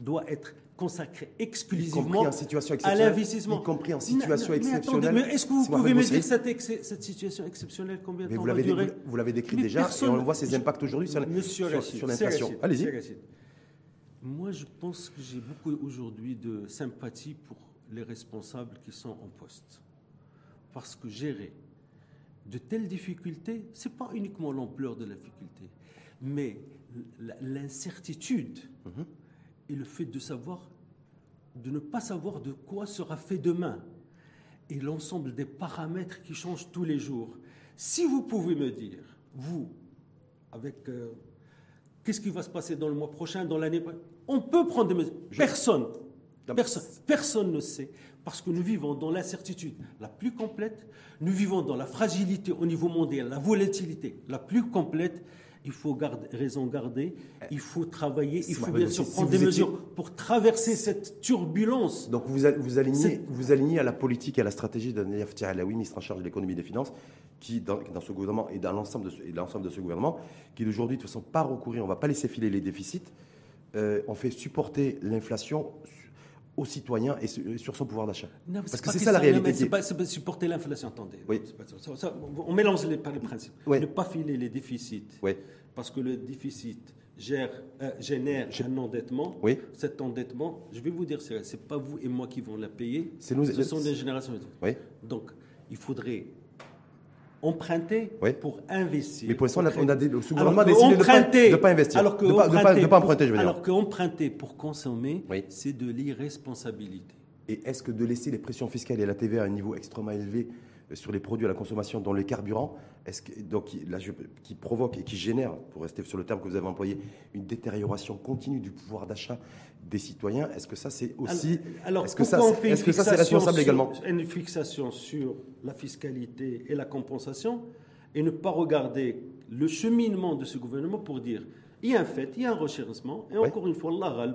doit être consacré exclusivement en situation à l'investissement. Y compris en situation exceptionnelle. Mais, est-ce que vous pouvez me dire cette, cette, situation exceptionnelle combien de temps vous l'avez décrit déjà et on voit ses impacts aujourd'hui sur, sur l'inflation. Allez-y. Moi, je pense que j'ai beaucoup aujourd'hui de sympathie pour les responsables qui sont en poste. Parce que gérer de telles difficultés, ce n'est pas uniquement l'ampleur de la difficulté, mais l'incertitude. Mhm et le fait de savoir, de ne pas savoir de quoi sera fait demain, et l'ensemble des paramètres qui changent tous les jours. Si vous pouvez me dire, vous, avec euh, qu'est-ce qui va se passer dans le mois prochain, dans l'année prochaine, on peut prendre des mesures. Personne, personne, personne ne sait, parce que nous vivons dans l'incertitude la plus complète, nous vivons dans la fragilité au niveau mondial, la volatilité la plus complète il faut garder, raison garder, il faut travailler, il faut bien sûr prendre des mesures pour traverser cette turbulence. Donc vous, vous, alignez, vous alignez à la politique et à la stratégie de Naïf Alaoui, ministre en charge de l'économie et des finances, qui, dans, ce gouvernement et dans l'ensemble de, ce, de ce gouvernement, qui d'aujourd'hui, de toute façon, pas recourir, on ne va pas laisser filer les déficits, euh, on fait supporter l'inflation aux citoyens et sur son pouvoir d'achat. Parce que c'est ça la réalité. C'est pas, pas, supporter l'inflation, attendez. Oui. on mélange les, les principes. Ne pas filer les déficits. Oui. Parce que le déficit gère, euh, génère un endettement. Oui. Cet endettement, je vais vous dire, ce n'est pas vous et moi qui vont la payer. Nous, ce sont des générations. Oui. Donc, il faudrait emprunter pour investir. Mais pour l'instant, on a, des, le gouvernement a décidé de ne pas, investir, alors que de ne pas, emprunter, je veux dire. Alors qu'emprunter pour consommer, c'est de l'irresponsabilité. Et est-ce que de laisser les pressions fiscales et la TVA à un niveau extrêmement élevé euh, sur les produits à la consommation, dont les carburants, est-ce que, donc, là, qui provoque et qui génère, pour rester sur le terme que vous avez employé, une détérioration continue du pouvoir d'achat des citoyens, est-ce que ça c'est aussi, alors, est-ce que ça, est-ce que ça c'est responsable également Une fixation sur la fiscalité et la compensation, et ne pas regarder le cheminement de ce gouvernement pour dire il y a un fait, il y a un recherchement, et encore une fois, Allah,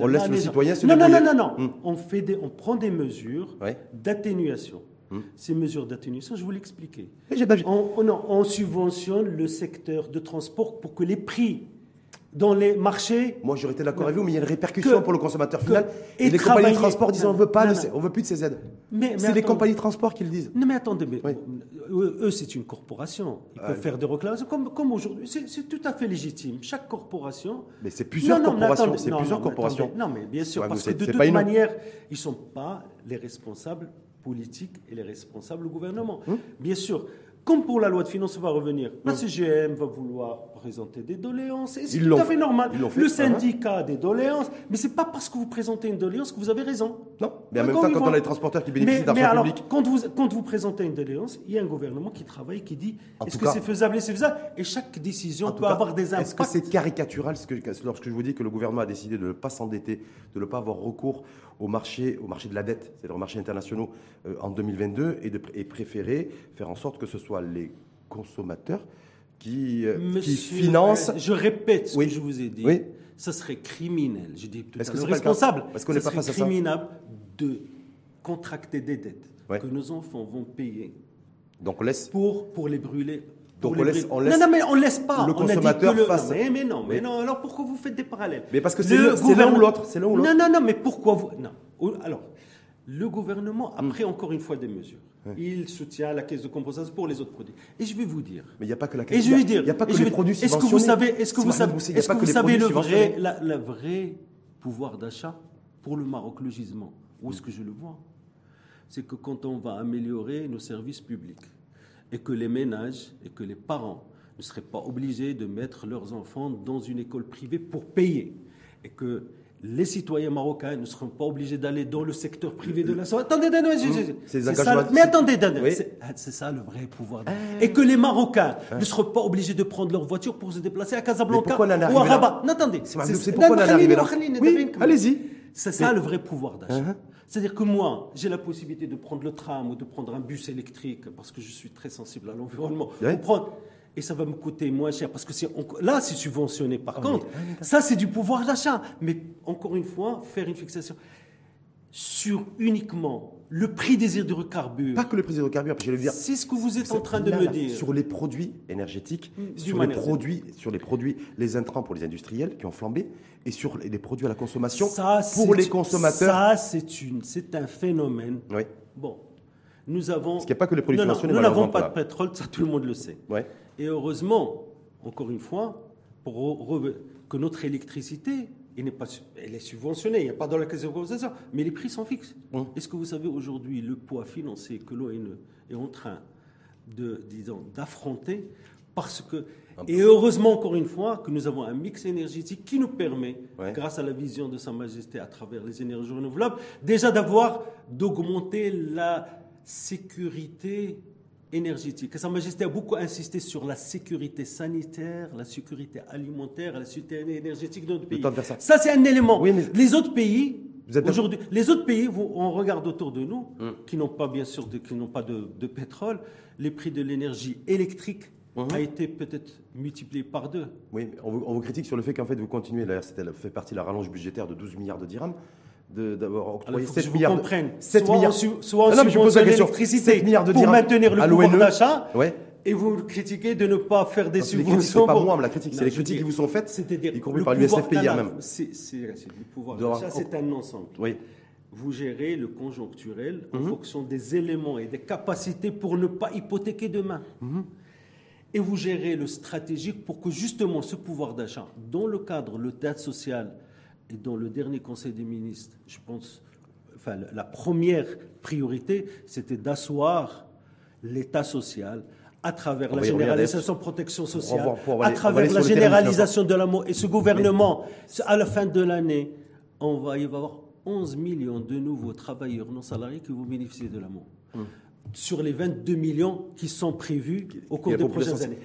on laisse le citoyen se Non, non, non, non, non. Hmm. On, fait des, on prend des mesures d'atténuation. Hmm. Ces mesures d'atténuation, je vous. On, on, on subventionne le secteur de transport pour que les prix dans les marchés. Moi, j'aurais été d'accord avec vous, mais il y a une répercussion pour le consommateur final. Et, les compagnies de transport disent on veut pas, on veut plus de ces aides. C'est les compagnies de transport qui le disent. Non, mais attendez, mais eux, c'est une corporation. Ils peuvent faire des réclamations comme, comme aujourd'hui. C'est tout à fait légitime. Chaque corporation. Mais c'est plusieurs corporations. C'est plusieurs corporations. Non, mais bien sûr, parce que de toute manière, ils ne sont pas les responsables politiques et les responsables du gouvernement. Hum. Bien sûr, comme pour la loi de finances, on va revenir. La CGM va vouloir présenter des doléances. Et c'est tout à fait normal. le syndicat des doléances. Mais ce n'est pas parce que vous présentez une doléance que vous avez raison. Non. Mais en même temps, quand on a les transporteurs qui bénéficient d'argent public. Quand vous, quand vous présentez une doléance, il y a un gouvernement qui travaille, qui dit est-ce que c'est faisable et c'est faisable? Et chaque décision peut avoir des impacts. Est-ce que c'est caricatural lorsque je vous dis que le gouvernement a décidé de ne pas s'endetter, de ne pas avoir recours au marché, au marché de la dette, c'est-à-dire aux marchés internationaux euh, en 2022, et, de, et préférer faire en sorte que ce soit les consommateurs qui, euh, financent. Je répète ce que je vous ai dit. Oui. Ça serait criminel. Je dis tout à l'heure responsable. Parce qu'on n'est pas face à ça. criminel de contracter des dettes que nos enfants vont payer. Donc on laisse. Pour, pour les brûler. Donc on laisse, on laisse, Non, non, mais on laisse pas. Le consommateur face. Mais, mais, non, mais, non. Alors pourquoi vous faites des parallèles? Mais parce que c'est l'un ou l'autre. C'est l'un ou l'autre. Non, non, non. Mais pourquoi vous Non. Alors, le gouvernement a pris encore une fois des mesures. Il soutient la caisse de compensation pour les autres produits. Et je vais vous dire. Mais il n'y a pas que la caisse. Et je vais dire. Il n'y a pas que les produits Est-ce que vous savez, est-ce que vous savez, est-ce que vous savez le vrai, la, vrai pouvoir d'achat pour le Maroc, le gisement Où est-ce que je le vois? C'est que quand on va améliorer nos services publics et que les ménages et que les parents ne seraient pas obligés de mettre leurs enfants dans une école privée pour payer et que les citoyens marocains ne seront pas obligés d'aller dans le secteur privé de la santé. Attendez, attendez, c'est ça, mais attendez, ah, c'est ça le vrai pouvoir. Ah. Et que les Marocains ne seront pas obligés de prendre leur voiture pour se déplacer à Casablanca ou à Rabat. Non, attendez. C'est pourquoi. Oui, allez-y. C'est ça le vrai pouvoir d'achat. Uh-huh. C'est-à-dire que moi, j'ai la possibilité de prendre le tram ou de prendre un bus électrique parce que je suis très sensible à l'environnement. Prendre et ça va me coûter moins cher parce que là c'est subventionné par contre. Ah, ça c'est du pouvoir d'achat. Mais encore une fois, faire une fixation sur uniquement le prix des hydrocarbures. Pas que le prix des hydrocarbures, je vais dire. C'est ce que vous êtes en train de me dire. Sur les produits énergétiques, mm, sur les produits, sur les produits, les intrants pour les industriels qui ont flambé, et sur les produits à la consommation pour les consommateurs. Ça, c'est une, c'est un phénomène. Oui. Bon, nous avons. Ce qui n'est pas que les produits Nous n'avons pas de pétrole, ça tout le monde le sait. Ouais. Et heureusement, encore une fois, pour que notre électricité, elle, pas, elle est subventionnée, il n'y a pas dans la compensation, mais les prix sont fixes. Est-ce que vous savez aujourd'hui le poids financier que l'ONE est en train de, disons, d'affronter? Parce que, et heureusement encore une fois, que nous avons un mix énergétique qui nous permet, grâce à la vision de Sa Majesté à travers les énergies renouvelables, déjà d'avoir, d'augmenter la sécurité énergétique. Sa Majesté a beaucoup insisté sur la sécurité sanitaire, la sécurité alimentaire, la sécurité énergétique de notre pays. Ça, c'est un élément. Les autres pays, aujourd'hui, les autres pays, on regarde autour de nous, hum. qui n'ont pas bien sûr, de, qui n'ont pas de, pétrole, les prix de l'énergie électrique hum. a été peut-être multiplié par deux. Oui, on vous, on vous critique sur le fait qu'en fait vous continuez, d'ailleurs, c'était fait partie de la rallonge budgétaire de 12 milliards de dirhams d'avoir octroyé 7 milliards. 7 soit milliards. En, soit ah non, je pose la question. 7 milliards de pour maintenir le pouvoir d'achat. Ouais. Et vous critiquez de ne pas faire des subventions. C'est pas moi, la critique, c'est les critiques qui vous sont faites, y compris par l'USFP hier même. C'est du pouvoir d'achat, c'est un ensemble. Oui. Vous gérez le conjoncturel en mhm. fonction des éléments et des capacités pour ne pas hypothéquer demain. Mhm. Et vous gérez le stratégique pour que justement ce pouvoir d'achat, dans le cadre le théâtre social et dans le dernier Conseil des ministres, je pense, enfin, la première priorité, c'était d'asseoir l'État social à travers la généralisation de protection sociale, à travers la généralisation de l'amour. Et ce gouvernement, à la fin de l'année, on va y avoir 11 millions de nouveaux travailleurs non salariés qui vont bénéficier de l'amour. Hum. Sur les 22 millions qui sont prévus au cours des prochaines années.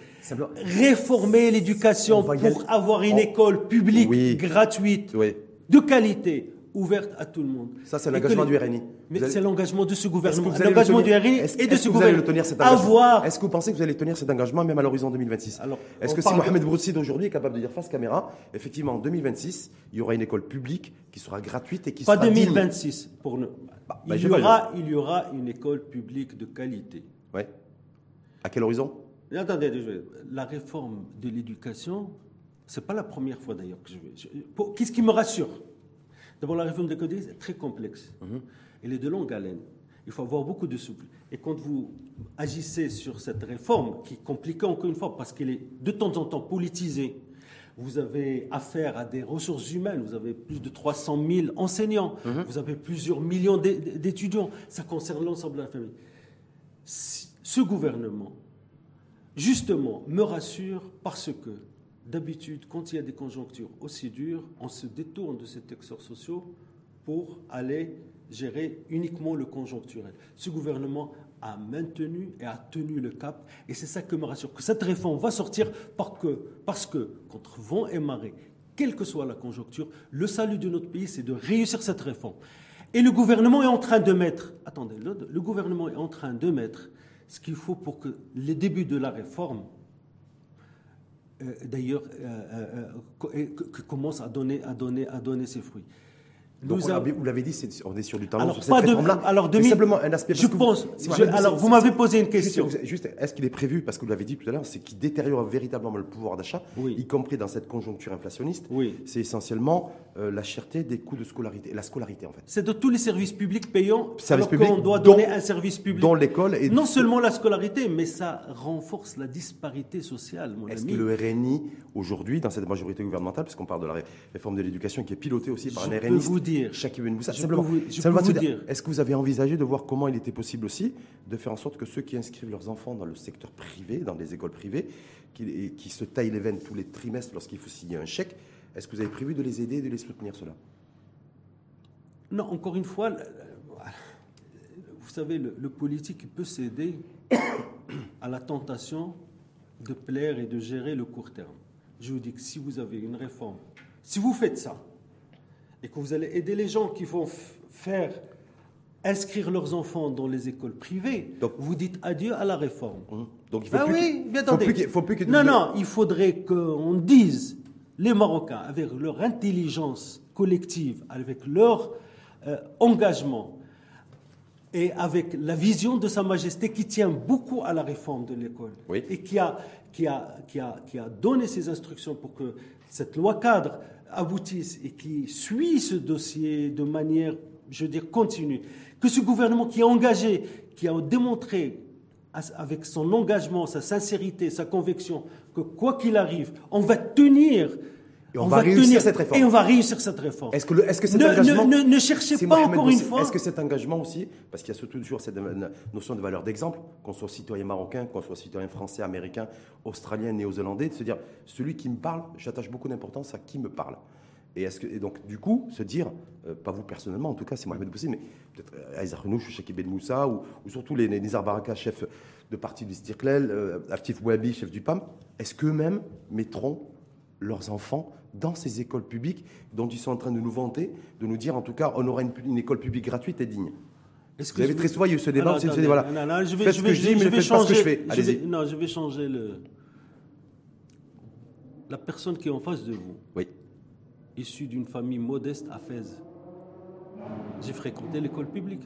Réformer l'éducation pour avoir une école publique gratuite, de qualité, ouverte à tout le monde. Ça, c'est l'engagement du RNI. Mais c'est l'engagement de ce gouvernement. L'engagement du RNI et de ce gouvernement. Tenir cet engagement Est-ce que vous pensez que vous allez tenir cet engagement même à l'horizon 2026 Est-ce que si Mohamed Broussid aujourd'hui est capable de dire face caméra, effectivement, en 2026, il y aura une école publique qui sera gratuite et qui Pas sera. Pas 2026. Pour ne... Bah, il, y aura, il y aura une école publique de qualité. Ouais. À quel horizon? Attendez, la réforme de l'éducation, c'est pas la première fois d'ailleurs que je vais. Qu'est-ce qui me rassure? D'abord, la réforme des codes est très complexe. Mhm. Elle est de longue haleine. Il faut avoir beaucoup de souple. Et quand vous agissez sur cette réforme, qui est compliquée encore une fois parce qu'elle est de temps en temps politisée, vous avez affaire à des ressources humaines, vous avez plus de 300 000 enseignants, mhm. vous avez plusieurs millions d'étudiants, ça concerne l'ensemble de la famille. Ce gouvernement justement, me rassure parce que d'habitude, quand il y a des conjonctures aussi dures, on se détourne de ces texteurs sociaux pour aller gérer uniquement le conjoncturel. Ce gouvernement a maintenu et a tenu le cap, et c'est ça que me rassure, que cette réforme va sortir parce que, parce que contre vent et marée, quelle que soit la conjoncture, le salut de notre pays, c'est de réussir cette réforme. Et le gouvernement est en train de mettre, attendez, le, gouvernement est en train de mettre ce qu'il faut pour que les débuts de la réforme, euh, d'ailleurs, euh, euh, commencent à donner, à, donner, à donner ses fruits. Donc vous l'avez dit, on est sur du talent alors, sur cette réforme-là. Alors, simplement un aspect. Je pense. alors, vous m'avez posé une question. Juste, est-ce qu'il est prévu, parce que vous l'avez dit tout à l'heure, c'est qu'il détériore véritablement le pouvoir d'achat, y compris dans cette conjoncture inflationniste. Oui. C'est essentiellement euh, la cherté des coûts de scolarité, la scolarité en fait. C'est de tous les services publics payants, service alors qu'on doit donner un service public. Dans l'école. Et non seulement la scolarité, mais ça renforce la disparité sociale, mon Est-ce que le RNI, aujourd'hui, dans cette majorité gouvernementale, puisqu'on parle de la réforme de l'éducation qui est pilotée aussi par un RNI, vous dire, est-ce que vous avez envisagé de voir comment il était possible aussi de faire en sorte que ceux qui inscrivent leurs enfants dans le secteur privé, dans les écoles privées, qui, qui se taillent les veines tous les trimestres lorsqu'il faut signer un chèque, est-ce que vous avez prévu de les aider et de les soutenir cela? Non, encore une fois, vous savez, le, le politique peut céder *coughs* à la tentation de plaire et de gérer le court terme. Je vous dis que si vous avez une réforme, si vous faites ça, et que vous allez aider les gens qui vont faire inscrire leurs enfants dans les écoles privées, Donc, vous dites adieu à la réforme. Hum. Donc il faut ah plus oui, bien attendez. Faut plus non, non, il faudrait qu'on dise, les Marocains, avec leur intelligence collective, avec leur euh, engagement, et avec la vision de Sa Majesté qui tient beaucoup à la réforme de l'école et qui a, qui, a, qui, a, qui a donné ses instructions pour que cette loi cadre aboutisse et qui suit ce dossier de manière, je veux dire, continue, que ce gouvernement qui est engagé, qui a démontré avec son engagement, sa sincérité, sa conviction, que quoi qu'il arrive, on va tenir et on, va, réussir cette réforme. Et on va réussir cette réforme. Est-ce que, est-ce que cet ne, engagement. Ne, ne, cherchez pas encore une fois. Est-ce que cet engagement aussi, parce qu'il y a toujours cette notion de valeur d'exemple, qu'on soit citoyen marocain, qu'on soit citoyen français, américain, australien, néo-zélandais, de se dire celui qui me parle, j'attache beaucoup d'importance à qui me parle. Et, est-ce que, et donc, du coup, se dire, euh, pas vous personnellement, en tout cas, c'est Mohamed Boussi, mais peut-être euh, Aïza Renouch, Cheikh Ben Moussa, ou, ou, surtout les, les Nizar Baraka, chef de parti du Stirklel, euh, Aftif Wabi, chef du PAM, est-ce qu'eux-mêmes mettront leurs enfants dans ces écoles publiques dont ils sont en train de nous vanter, de nous dire en tout cas on aura une, école publique gratuite et digne. Est-ce que vous avez très souvent eu ce débat, alors, ce débat non, non, je vais, ce que je dis, mais ne faites pas ce que je fais. Je vais, non, je vais changer le. La personne qui est en face de vous, oui. issue d'une famille modeste à Fès, j'ai fréquenté l'école publique.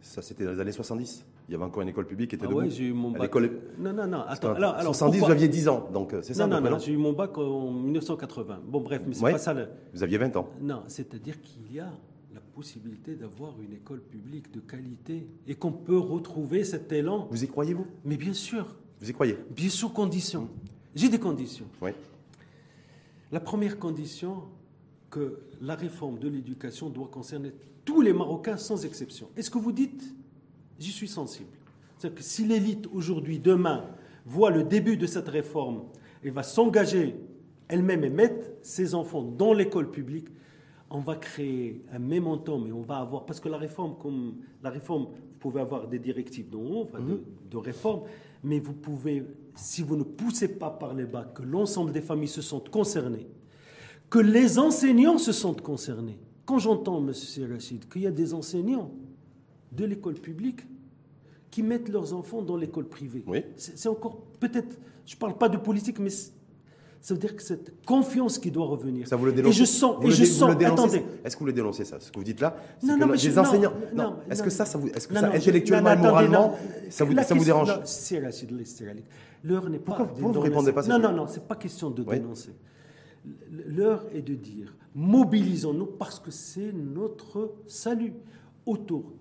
Ça, c'était dans les années 70 il y avait encore une école publique qui était ah debout. Oui, j'ai eu mon bac. Non, non, non. Attends, alors, alors, 70, vous aviez 10 ans, donc euh, c'est ça Non, non, non. J'ai eu mon bac en 1980. Bon, bref, mais c'est pas ça. Le... Vous aviez 20 ans. Non, c'est-à-dire qu'il y a la possibilité d'avoir une école publique de qualité et qu'on peut retrouver cet élan. Vous y croyez, vous? Mais bien sûr. Vous y croyez? Bien sûr, conditions. J'ai des conditions. Oui. La première condition, que la réforme de l'éducation doit concerner tous les Marocains sans exception. Est-ce que vous dites J'y suis sensible. C'est-à-dire que si l'élite aujourd'hui, demain, voit le début de cette réforme et va s'engager elle-même et mettre ses enfants dans l'école publique, on va créer un momentum et on va avoir parce que la réforme, comme la réforme, vous pouvez avoir des directives d'en haut, de, mhm. de, réforme, mais vous pouvez, si vous ne poussez pas par les bas, que l'ensemble des familles se sentent concernées, que les enseignants se sentent concernés. Quand j'entends, M. Rachid, qu'il y a des enseignants de l'école publique qui mettent leurs enfants dans l'école privée. Oui. C'est encore peut-être, je ne parle pas de politique, mais ça veut dire que cette confiance qui doit revenir. Ça vous le dénoncez Et je sens, et je sens. Attendez. Est-ce que vous le dénoncez ça Ce que vous dites là, c'est que non, les enseignants. Non, est-ce que ça, ça vous, est-ce que ça, intellectuellement et moralement, ça vous, ça vous dérange? L'heure n'est pas. Pourquoi vous ne répondez pas Non, non, non, c'est pas question de dénoncer. L'heure est de dire mobilisons-nous parce que c'est notre salut autour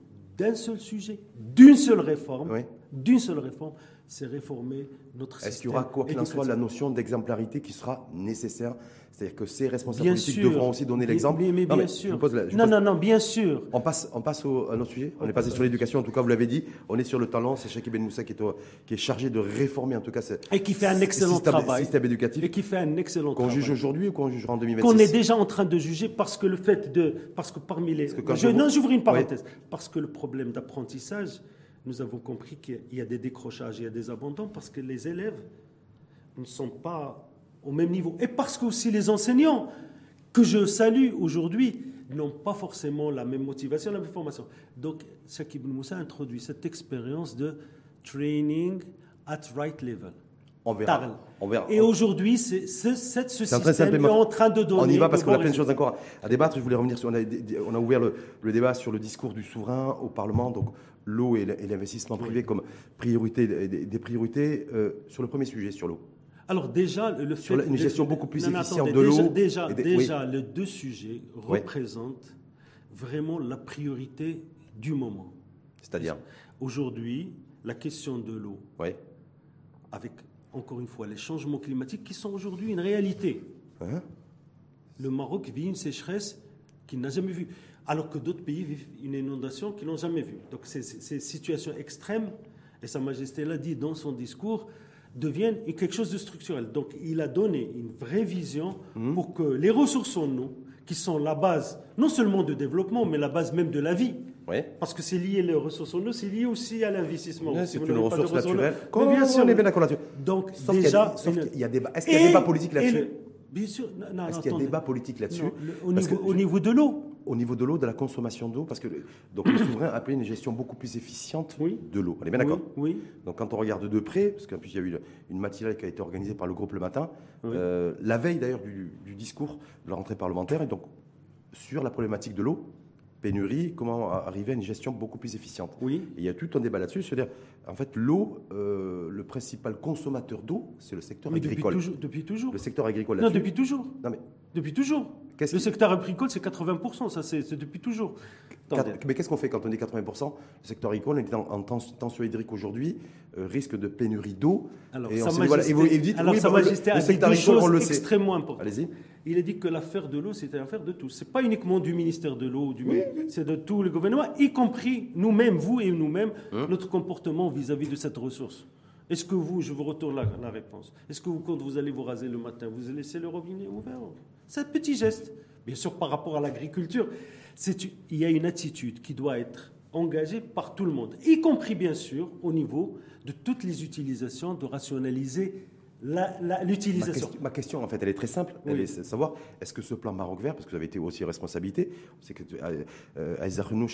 d'un seul sujet, d'une seule réforme, d'une seule réforme, c'est réformer. Est-ce qu'il y aura, quoi qu'il en soit, la notion d'exemplarité qui sera nécessaire? C'est-à-dire que ces responsables politiques devront aussi donner l'exemple. Mais, bien sûr. non, non, non, bien sûr. On passe, on passe au, à notre sujet. On, est passé sur l'éducation. En tout cas, vous l'avez dit. On est sur le talent. C'est Cheikh Ben Moussa qui est, qui est, chargé de réformer, en tout cas, et qui fait un excellent système, travail. Système éducatif. Et qui fait un excellent travail. Qu'on juge aujourd'hui ou qu'on jugera en 2026 Qu'on est déjà en train de juger parce que le fait de, parce que parmi les, je, non, j'ouvre une parenthèse, parce que le problème d'apprentissage, nous avons compris qu'il y a des décrochages, il y a des abandons parce que les élèves ne sont pas au même niveau. Et parce que aussi les enseignants, que je salue aujourd'hui, n'ont pas forcément la même motivation, la même formation. Donc, Cheikh Ibn Moussa introduit cette expérience de training at right level. On verra. On verra. Et aujourd'hui, c'est, ce, ce système est en train de donner. On y va parce qu'on a plein de choses encore à débattre. Je voulais revenir sur. On a, on a ouvert le, le, débat sur le discours du souverain au Parlement, donc l'eau et l'investissement privé comme priorité, des, priorités. Euh, sur le premier sujet, sur l'eau. Alors déjà, le fait... Sur une gestion beaucoup plus efficiente de l'eau... Déjà, déjà, les deux sujets représentent vraiment la priorité du moment. C'est-à-dire Aujourd'hui, la question de l'eau, avec, encore une fois, les changements climatiques qui sont aujourd'hui une réalité. Hein? Le Maroc vit une sécheresse qu'il n'a jamais vue, alors que d'autres pays vivent une inondation qu'ils n'ont jamais vue. Donc ces, ces situations extrêmes, et Sa Majesté l'a dit dans son discours, deviennent quelque chose de structurel. Donc il a donné une vraie vision mhm. pour que les ressources en eau, qui sont la base non seulement de développement, mais la base même de la vie, parce que c'est lié les ressources en eau, c'est lié aussi à l'investissement. c'est une ressource naturelle. bien sûr, on est bien d'accord là-dessus. Donc déjà, il y a, des, est-ce qu'il y a débat politique là-dessus? Bien sûr. Est-ce qu'il y a débat politique là-dessus au, au niveau de l'eau au niveau de l'eau, de la consommation d'eau, parce que donc, le souverain appelait une gestion beaucoup plus efficiente de l'eau. On est bien d'accord oui, Donc quand on regarde de près, parce qu'en plus il y a eu une matinale qui a été organisée par le groupe Le Matin, euh, la veille d'ailleurs du, discours de la rentrée parlementaire, et donc sur la problématique de l'eau, pénurie, comment arriver à une gestion beaucoup plus efficiente. Oui. Et il y a tout un débat là-dessus, c'est-à-dire, en fait, l'eau, euh, le principal consommateur d'eau, c'est le secteur agricole. Depuis toujours, depuis toujours. Le secteur agricole. Non, depuis toujours. Non mais. Depuis toujours. Le secteur agricole, c'est 80%, ça c'est depuis toujours. Mais qu'est-ce qu'on fait quand on dit 80% Le secteur agricole est en, tension hydrique aujourd'hui, euh, risque de pénurie d'eau. Alors, et Sa Majesté, vous, dites, alors Sa Majesté a dit deux choses extrêmement importantes. Allez-y. Il a dit que l'affaire de l'eau, c'était l'affaire de tous. Ce n'est pas uniquement du ministère de l'eau, du c'est de tout le gouvernement, y compris nous-mêmes, vous et nous-mêmes, hein notre comportement vis-à-vis de cette ressource. Est-ce que vous, je vous retourne la, réponse, est-ce que vous, quand vous allez vous raser le matin, vous laissez le robinet ouvert C'est un petit geste. Bien sûr, par rapport à l'agriculture, il y a une attitude qui doit être engagée par tout le monde, y compris bien sûr au niveau de toutes les utilisations, de rationaliser l'utilisation. Ma, question, en fait, elle est très simple. Elle est de savoir, est-ce que ce plan Maroc vert, parce que vous avez été aussi responsabilité, c'est que euh,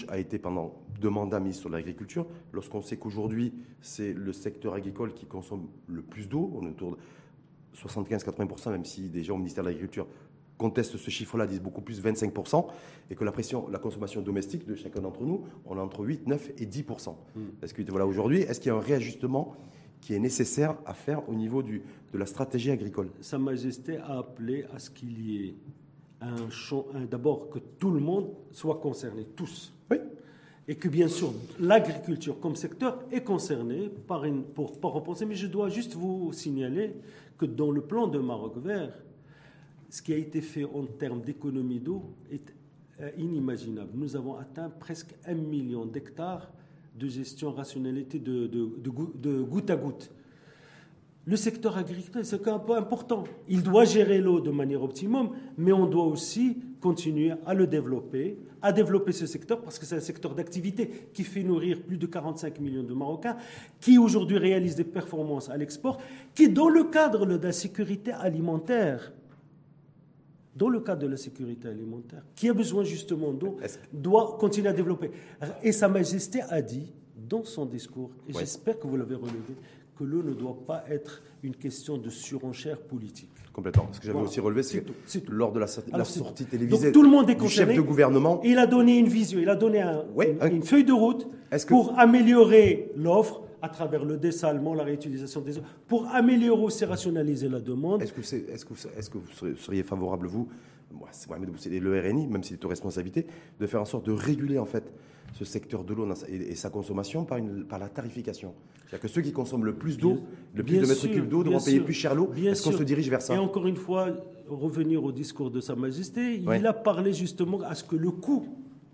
a été pendant deux mandats ministre de l'Agriculture, lorsqu'on sait qu'aujourd'hui, c'est le secteur agricole qui consomme le plus d'eau, on est autour de 75-80%, même si déjà au ministère de l'Agriculture, contestent ce chiffre-là, disent beaucoup plus, 25%, et que la pression, la consommation domestique de chacun d'entre nous, on est entre 8, 9 et 10%. Hmm. Est-ce que, voilà, aujourd'hui, est-ce qu'il y a un réajustement qui est nécessaire à faire au niveau du, de la stratégie agricole Sa Majesté a appelé à ce qu'il y ait un, un d'abord que tout le monde soit concerné, tous. Oui. Et que bien sûr, l'agriculture comme secteur est concernée par une, pour pas repenser, mais je dois juste vous signaler que dans le plan de Maroc vert, ce qui a été fait en termes d'économie d'eau est euh, inimaginable. Nous avons atteint presque un million d'hectares de gestion rationalité de, de, goutte à goutte. Le secteur agricole, c'est un peu important. Il doit gérer l'eau de manière optimum, mais on doit aussi continuer à le développer, à développer ce secteur, parce que c'est un secteur d'activité qui fait nourrir plus de 45 millions de Marocains, qui aujourd'hui réalise des performances à l'export, qui, dans le cadre de la sécurité alimentaire, dans le cadre de la sécurité alimentaire, qui a besoin justement d'eau, doit continuer à développer. Et Sa Majesté a dit dans son discours, et j'espère que vous l'avez relevé, que l'eau ne doit pas être une question de surenchère politique. Complètement. Ce que j'avais aussi relevé, c'est que lors de la, sortie télévisée tout le monde est du chef de gouvernement. Il a donné une vision, il a donné une, feuille de route pour améliorer l'offre, à travers le dessalement, la réutilisation des eaux, pour améliorer aussi rationaliser la demande. Est-ce que, est, ce que, est que, vous seriez favorable, vous, c'est le RNI, même si c'est une responsabilité, de faire en sorte de réguler en fait ce secteur de l'eau et, sa consommation par, une, par la tarification? C'est-à-dire que ceux qui consomment le plus d'eau, le plus de mètres cubes d'eau, devront payer plus cher l'eau. Est-ce qu'on se dirige vers ça? Et encore une fois, revenir au discours de Sa Majesté, il a parlé justement à ce que le coût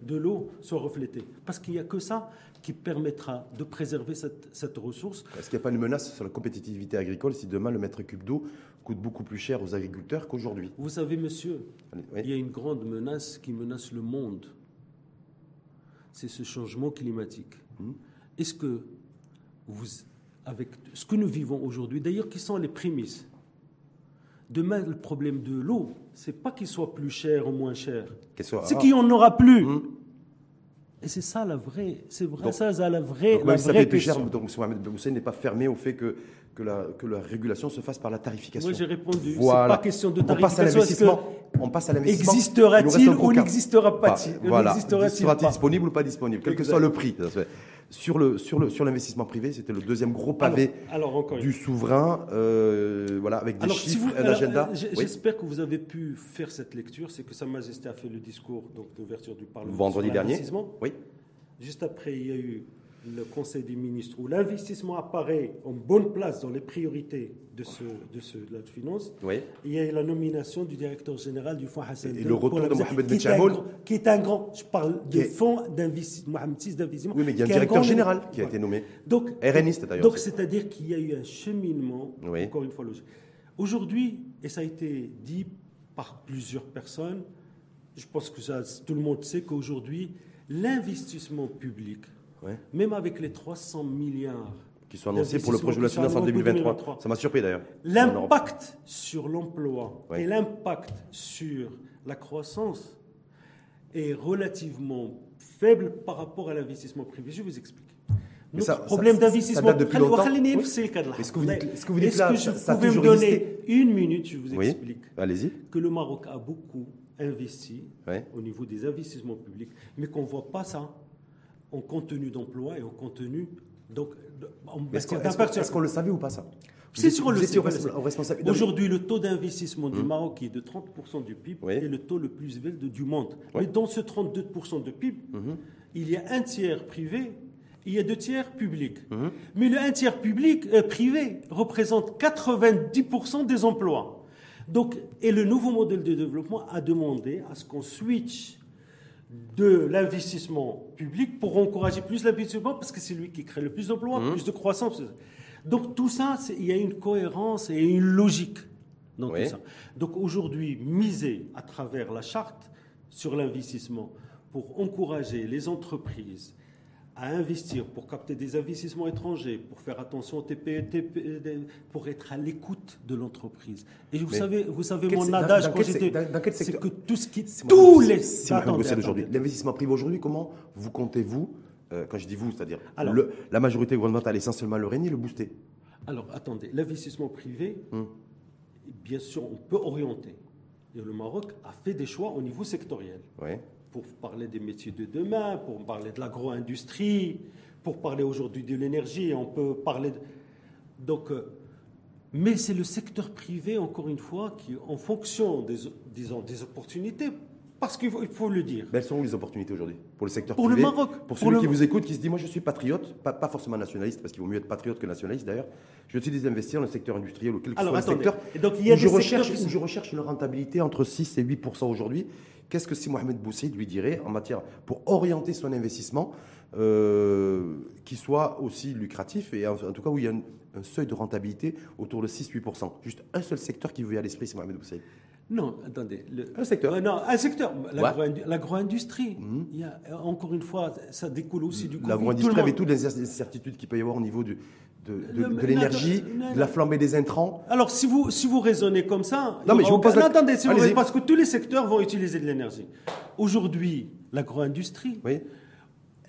de l'eau soit reflété. Parce qu'il n'y a que ça qui permettra de préserver cette, cette ressource. Est-ce qu'il n'y a pas une menace sur la compétitivité agricole si demain le mètre cube d'eau coûte beaucoup plus cher aux agriculteurs qu'aujourd'hui? Vous savez, monsieur, il y a une grande menace qui menace le monde. C'est ce changement climatique. Hmm. Est-ce que vous, avec ce que nous vivons aujourd'hui, d'ailleurs, qui sont les prémices Demain, le problème de l'eau, c'est pas qu'il soit plus cher ou moins cher, c'est qu'il n'y en aura plus. Hmm. Et c'est ça la vraie, c'est vrai, ça, la vraie, donc, la vraie plus cher, donc Mohamed n'est pas fermé au fait que que la, que la régulation se fasse par la tarification. Moi, j'ai répondu. Voilà. C'est pas question de tarification. On passe à l'investissement. Existera-t-il ou n'existera pas Voilà. Sera-t-il disponible ou pas disponible, quel que soit le prix. Sur le sur le sur l'investissement privé, c'était le deuxième gros pavé du souverain, euh, voilà, avec des chiffres, un agenda. J'espère que vous avez pu faire cette lecture. C'est que Sa Majesté a fait le discours d'ouverture du Parlement. Vendredi dernier. Oui. Juste après, il y a eu le Conseil des ministres, où l'investissement apparaît en bonne place dans les priorités de, ce, de, ce, de la finance, oui. il y a la nomination du directeur général du fonds Hassan Et le retour de Mohamed Ben Qui est un grand, je parle de fonds d'investissement, d'investissement. Oui, mais il y a un directeur général qui a été nommé. Donc, RNiste d'ailleurs. Donc, c'est-à-dire qu'il y a eu un cheminement, encore une fois, Aujourd'hui, et ça a été dit par plusieurs personnes, je pense que ça, tout le monde sait qu'aujourd'hui, l'investissement public, même avec les 300 milliards qui sont annoncés pour le projet de loi de finances en 2023. Ça m'a surpris d'ailleurs. L'impact sur l'emploi et l'impact sur la croissance est relativement faible par rapport à l'investissement privé. Je vous explique. Notre problème d'investissement. Ça depuis longtemps. Est-ce que vous dites, est-ce que vous dites là, que ça, me donner une minute, je vous explique. Allez-y. Que le Maroc a beaucoup investi au niveau des investissements publics, mais qu'on ne voit pas ça en contenu d'emploi et en contenu. Donc, Est-ce qu'on le savait ou pas ça c'est sur le responsable. Aujourd'hui, le taux d'investissement du hum. Maroc est de 30% du PIB et le taux le plus élevé du monde. Mais dans ce 32% de PIB, il y a un tiers privé il y a deux tiers publics. Mais le un tiers public, euh, privé représente 90% des emplois. Donc, et le nouveau modèle de développement a demandé à ce qu'on switch de l'investissement public pour encourager plus l'investissement parce que c'est lui qui crée le plus d'emplois, mmh. plus de croissance. Donc tout ça, il y a une cohérence et une logique dans tout ça. Donc aujourd'hui, miser à travers la charte sur l'investissement pour encourager les entreprises à investir pour capter des investissements étrangers, pour faire attention au TPE, pour être à l'écoute de l'entreprise. Et vous savez, vous savez mon adage quand j'étais, c'est que tout ce qui, tous les, aujourd'hui, l'investissement privé aujourd'hui, comment vous comptez-vous, euh, quand je dis vous, c'est-à-dire la majorité gouvernementale essentiellement le régner, le booster? Alors attendez, l'investissement privé, hum. bien sûr, on peut orienter. Et le Maroc a fait des choix au niveau sectoriel. Ouais pour parler des métiers de demain, pour parler de l'agro-industrie, pour parler aujourd'hui de l'énergie, on peut parler de... Donc, euh, mais c'est le secteur privé, encore une fois, qui, en fonction des, disons, des opportunités, parce qu'il faut, le dire. Mais elles sont où les opportunités aujourd'hui? Pour le secteur pour privé le Maroc. Pour celui qui vous écoute, qui se dit moi je suis patriote, pas, pas forcément nationaliste, parce qu'il vaut mieux être patriote que nationaliste d'ailleurs. Je suis des investir dans le secteur industriel ou quel que soit le secteur. Et donc, il y a où, je recherche, où je recherche une rentabilité entre 6 et 8 aujourd'hui. Qu'est-ce que si Mohamed Boussaïd lui dirait en matière pour orienter son investissement euh, qui soit aussi lucratif et en, tout cas où il y a un, seuil de rentabilité autour de 6-8%. Juste un seul secteur qui vous vient à l'esprit, c'est Mohamed Boussaïd. Non, attendez. un secteur. Euh, non, un secteur. L'agro-industrie. Mhm. Il y a, encore une fois, ça découle aussi du L'agro-industrie avec toutes les incertitudes qu'il peut y avoir au niveau du, de, l'énergie, de la flambée des intrants. Alors, si vous, si vous raisonnez comme ça. Non, mais je vous pose la... attendez, parce que tous les secteurs vont utiliser de l'énergie. Aujourd'hui, l'agro-industrie. Oui.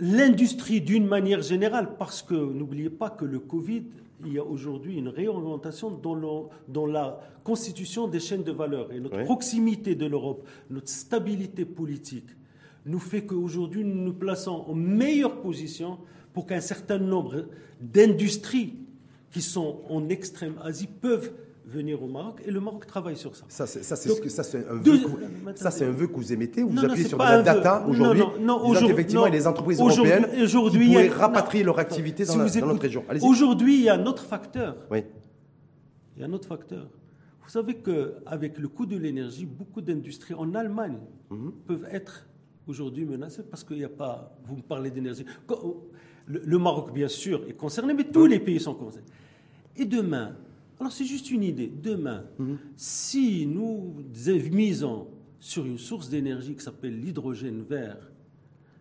L'industrie d'une manière générale, parce que n'oubliez pas que le Covid il y a aujourd'hui une réorientation dans, dans, la constitution des chaînes de valeur. Et notre proximité de l'Europe, notre stabilité politique, nous fait qu'aujourd'hui, nous nous plaçons en meilleure position pour qu'un certain nombre d'industries qui sont en extrême Asie peuvent venir au Maroc et le Maroc travaille sur ça. Ça, c'est un, vœu que vous émettez ou vous appuyez sur de la data aujourd'hui Non, non, non effectivement, les entreprises européennes aujourd'hui, pourraient rapatrier leur activité dans, notre région. Aujourd'hui, il y a un autre facteur. Oui. Il y a un autre facteur. Vous savez qu'avec le coût de l'énergie, beaucoup d'industries en Allemagne mhm. peuvent être aujourd'hui menacées parce qu'il n'y a pas. Vous me parlez d'énergie. Le, Maroc, bien sûr, est concerné, mais tous les pays sont concernés. Et demain, alors c'est juste une idée, demain, mhm. si nous misons sur une source d'énergie qui s'appelle l'hydrogène vert,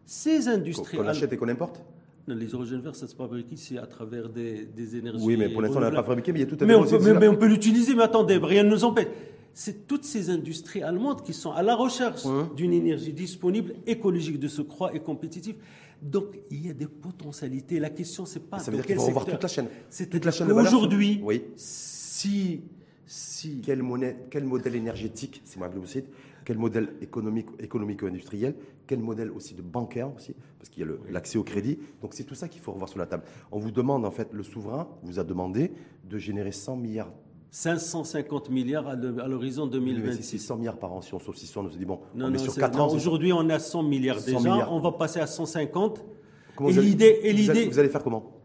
ces industries. Qu'on achète et qu'on importe les hydrogènes verts, ça se fabrique ici à travers des, énergies. Oui, mais pour l'instant, on n'a pas fabriqué, mais il y a tout à mais, on peut, mais, on peut l'utiliser, mais attendez, rien ne nous empêche. C'est toutes ces industries allemandes qui sont à la recherche d'une énergie disponible, écologique de ce croix et compétitive. Donc, il y a des potentialités. La question, c'est pas. Ça veut dire qu'il faut revoir toute la chaîne. C'est toute la chaîne Aujourd'hui, oui. si, si. Quel, quel modèle énergétique, c'est moi vous quel modèle économique, économico-industriel, quel modèle aussi de bancaire aussi, parce qu'il y a l'accès au crédit. Donc c'est tout ça qu'il faut revoir sur la table. On vous demande en fait, le souverain vous a demandé de générer 100 milliards 550 milliards à l'horizon 2026. 100 milliards par an, si on sauve 600, on se dit, bon, on est sur 4 ans. Aujourd'hui, on est à 100 milliards déjà, on va passer à 150. et l'idée, et l'idée, vous allez faire comment?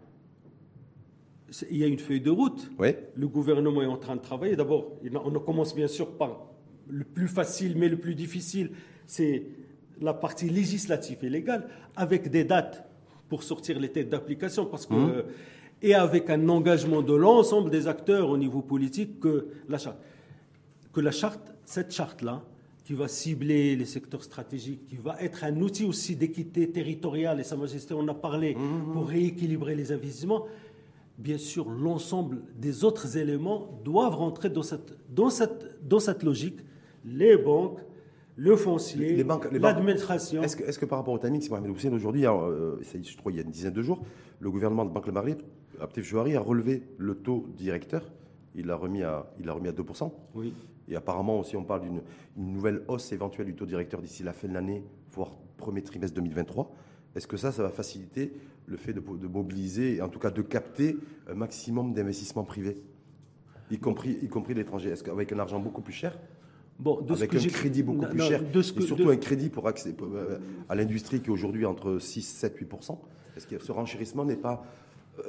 Il y a une feuille de route. Oui. Le gouvernement est en train de travailler. D'abord, on commence bien sûr par le plus facile, mais le plus difficile, c'est la partie législative et légale, avec des dates pour sortir les têtes d'application, parce que mmh. Et avec un engagement de l'ensemble des acteurs au niveau politique que la charte, que la charte, cette charte-là, qui va cibler les secteurs stratégiques, qui va être un outil aussi d'équité territoriale, et Sa Majesté en a parlé, mmh. pour rééquilibrer les investissements, bien sûr, l'ensemble des autres éléments doivent rentrer dans cette, dans cette, dans cette logique les banques, le foncier, l'administration. Est-ce que, par rapport au timing, si Mohamed Hussein, aujourd'hui, euh, je crois il y a une dizaine de jours, le gouvernement de Banque Le Maghreb, Aptif Jouari, a relevé le taux directeur. Il l'a remis, à, il remis à 2%. Oui. Et apparemment aussi, on parle d'une nouvelle hausse éventuelle du taux directeur d'ici la fin de l'année, voire premier trimestre 2023. Est-ce que ça, ça va faciliter le fait de, de mobiliser, en tout cas de capter un maximum d'investissements privés, y compris, y compris l'étranger? Est-ce qu'avec un argent beaucoup plus cher, Bon, avec un crédit beaucoup plus cher, et surtout un crédit pour accès euh, à l'industrie qui est aujourd'hui entre 6, 7, 8% Est-ce que ce renchérissement n'est pas,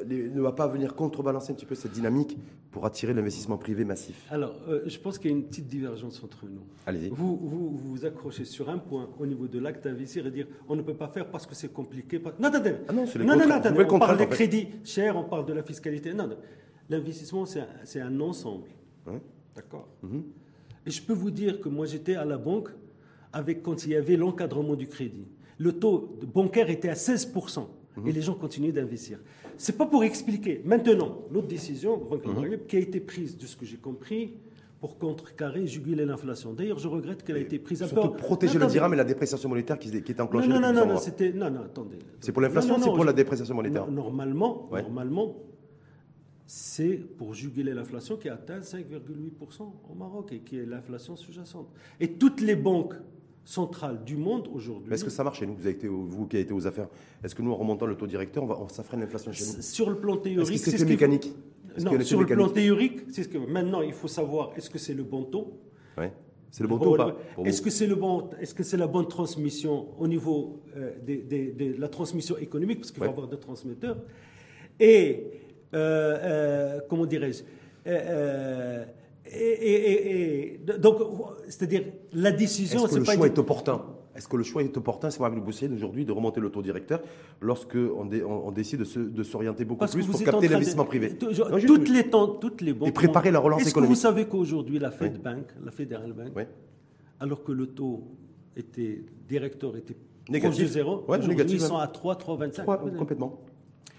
ne va pas venir contrebalancer un petit peu cette dynamique pour attirer l'investissement privé massif Alors, euh, je pense qu'il y a une petite divergence entre nous. Allez-y. Vous, vous, vous accrochez sur un point au niveau de l'acte d'investir et dire on ne peut pas faire parce que c'est compliqué. Non, attendez. Ah non, non, non, attendez. On parle des crédits chers, on parle de la fiscalité. Non, non. L'investissement, c'est un, ensemble. D'accord mhm. Et je peux vous dire que moi, j'étais à la banque avec, quand il y avait l'encadrement du crédit. Le taux bancaire était à 16%. Et mhm. les gens continuaient d'investir. Ce n'est pas pour expliquer. Maintenant, l'autre décision qui a été prise, de ce que j'ai compris, pour contrecarrer, juguler l'inflation. D'ailleurs, je regrette qu'elle ait été prise à Pour protéger le dirham et la dépréciation monétaire qui, qui est enclenchée. Non, non, non, non, c'était. Non, non, attendez. C'est pour l'inflation ou c'est pour la dépréciation monétaire Normalement, normalement, c'est pour juguler l'inflation qui atteint 5,8% au Maroc et qui est l'inflation sous-jacente. Et toutes les banques centrales du monde aujourd'hui. Est-ce que ça marche chez nous vous, avez été, vous qui avez été aux affaires, est-ce que nous, en remontant le taux directeur, on, va, ça freine l'inflation chez nous Sur le plan théorique. C'est mécanique Non, sur le plan théorique, c'est ce que maintenant il faut savoir est-ce que c'est le bon taux Oui. C'est le bon taux ou pas Est-ce que c'est le bon, est-ce que c'est la bonne transmission au niveau euh, de la transmission économique parce qu'il va y avoir des transmetteurs et euh, euh, comment dirais-je et, donc, c'est-à-dire la décision. Est-ce que le choix est opportun? Est-ce que le choix est opportun, c'est le Boussier d'aujourd'hui, de remonter le taux directeur lorsque on, on, décide de s'orienter beaucoup plus pour capter l'investissement privé toutes, les temps, toutes les banques. Et préparer la relance économique. Est-ce que vous savez qu'aujourd'hui la Fed Bank, la Federal Bank, alors que le taux était directeur était négatif de zéro, aujourd'hui ils sont à 3, 3,25. Complètement.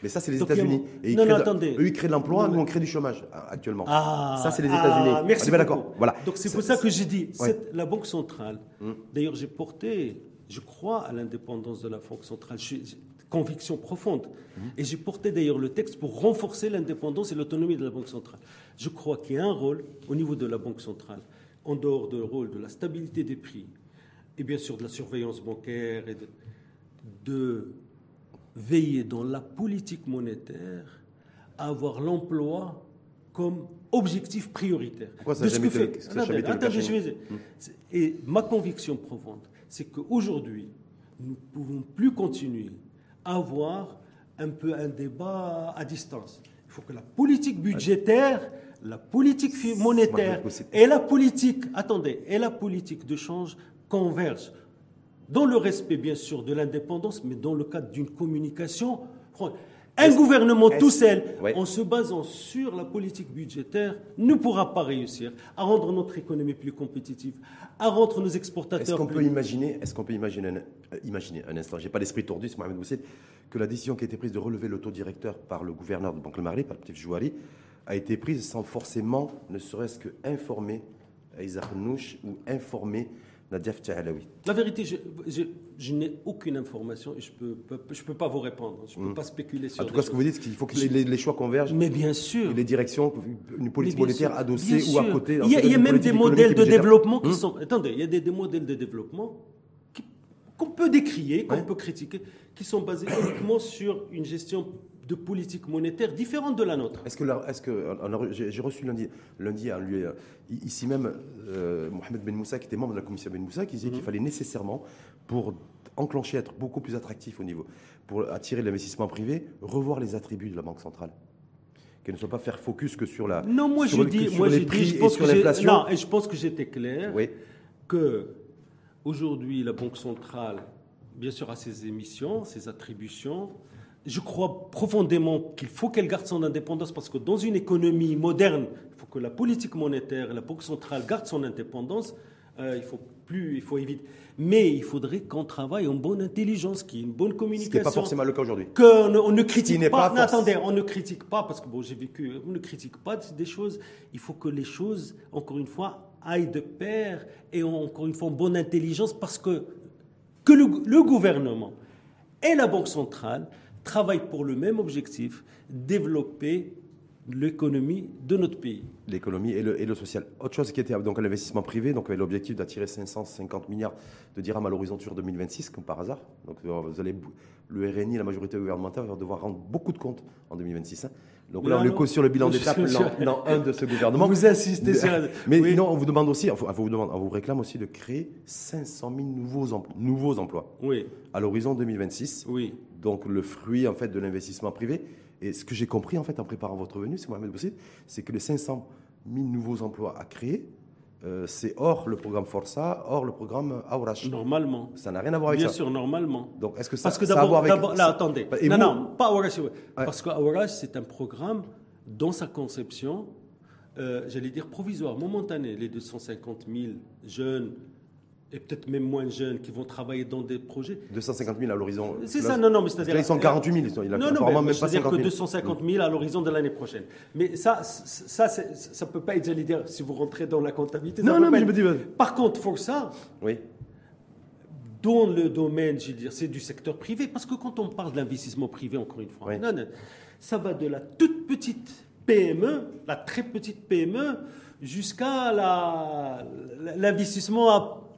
Mais ça, c'est les États-Unis. Et non, non, attendez. Eux, ils créent de l'emploi, nous, on crée du chômage actuellement. Ah, ça, c'est les États-Unis. Ah, merci. d'accord. Voilà. Donc, c'est pour ça que j'ai dit, la Banque centrale. Hum. D'ailleurs, j'ai porté, je crois à l'indépendance de la Banque centrale. conviction profonde. Hum. Et j'ai porté d'ailleurs le texte pour renforcer l'indépendance et l'autonomie de la Banque centrale. Je crois qu'il y a un rôle au niveau de la Banque centrale, en dehors du rôle de la stabilité des prix, et bien sûr de la surveillance bancaire et de, de veiller dans la politique monétaire à avoir l'emploi comme objectif prioritaire. Pourquoi ça jamais été, Et ma conviction profonde, c'est qu'aujourd'hui, nous ne pouvons plus continuer à avoir un peu un débat à distance. Il faut que la politique budgétaire, la politique monétaire et la politique, attendez, et la politique de change convergent dans le respect bien sûr de l'indépendance, mais dans le cadre d'une communication. Un gouvernement tout seul, en se basant sur la politique budgétaire, ne pourra pas réussir à rendre notre économie plus compétitive, à rendre nos exportateurs. Est-ce qu'on peut imaginer, est-ce qu'on peut imaginer, un, euh, imaginer un instant, j'ai pas l'esprit tordu, c'est Mohamed Bousset, que la décision qui a été prise de relever le taux directeur par le gouverneur de Banque Le Mali, par le petit Jouari, a été prise sans forcément, ne serait-ce que informer Isaac Nouch ou informer la vérité, je, n'ai aucune information et je ne peux, je peux pas vous répondre. Je ne peux hmm. pas spéculer sur En tout cas, ce que vous dites, c'est qu'il faut que les, choix convergent. Mais bien sûr. les directions, une politique monétaire adossée ou à côté. Il y a, même des modèles de développement qui hmm. sont. Attendez, il y a des, modèles de développement qu'on peut décrier, qu'on peut critiquer, qui sont basés uniquement sur une gestion de politique monétaire différente de la nôtre. Est-ce que, que j'ai reçu lundi, lundi lui, euh, ici même euh, Mohamed Ben Moussa, qui était membre de la commission Ben Moussa, qui disait qu'il mhm. fallait nécessairement, pour enclencher, être beaucoup plus attractif au niveau, pour attirer l'investissement privé, revoir les attributs de la Banque centrale qu'elle ne soit pas faire focus que sur la non moi je dis moi je prix et sur l'inflation. Non et je pense que j'étais clair oui. que aujourd'hui la banque centrale bien sûr a ses émissions ses attributions je crois profondément qu'il faut qu'elle garde son indépendance parce que dans une économie moderne, il faut que la politique monétaire, la banque centrale garde son indépendance. Euh, il faut plus, il faut éviter. Mais il faudrait qu'on travaille en bonne intelligence, qu'il y ait une bonne communication. Ce n'est pas forcément le cas aujourd'hui. Qu'on on ne critique pas. non, attendez, on ne critique pas parce que bon, j'ai vécu. On ne critique pas des choses. Il faut que les choses, encore une fois, aillent de pair et encore une fois en bonne intelligence parce que que le gouvernement et la banque centrale travaillent pour le même objectif, développer l'économie de notre pays. L'économie et le, et le, social. Autre chose qui était donc l'investissement privé, donc avec l'objectif d'attirer 550 milliards de dirhams à l'horizon sur 2026, comme par hasard. Donc euh, vous allez, le RNI, la majorité gouvernementale, va devoir rendre beaucoup de comptes en 2026. Hein. Donc là, on est sur le bilan d'étape, dans un de ce gouvernement. Vous insistez sur Mais non, on vous demande aussi, on vous, demande, on vous réclame aussi de créer 500 000 nouveaux, emplois, nouveaux emplois oui. à l'horizon 2026. Oui donc le fruit en fait de l'investissement privé. Et ce que j'ai compris en fait en préparant votre venue, c'est Mohamed Boussit, c'est que les 500 000 nouveaux emplois à créer, euh, c'est hors le programme Força, hors le programme Aurash. Normalement. Ça n'a rien à voir avec ça. Bien sûr, normalement. Donc, est-ce que ça, Parce que ça a à voir avec... Là, attendez. non, non, pas Aurash. Parce qu'Aurash, c'est un programme, dans sa conception, euh, j'allais dire provisoire, momentané. Les 250 000 jeunes et peut-être même moins jeunes qui vont travailler dans des projets. 250 000 à l'horizon. C'est ça, non, non, mais c'est-à-dire. Là, ils sont 48 000. Il a non, non, mais c'est-à-dire que 250 000 à l'horizon de l'année prochaine. Mais ça, ça, ça peut pas être, j'allais dire, si vous rentrez dans la comptabilité. Non, non, mais je me dis. Par contre, pour ça. Oui. Dans le domaine, je veux dire, c'est du secteur privé, parce que quand on parle d'investissement privé, encore une fois, non, non, ça va de la toute petite PME, la très petite PME, jusqu'à l'investissement à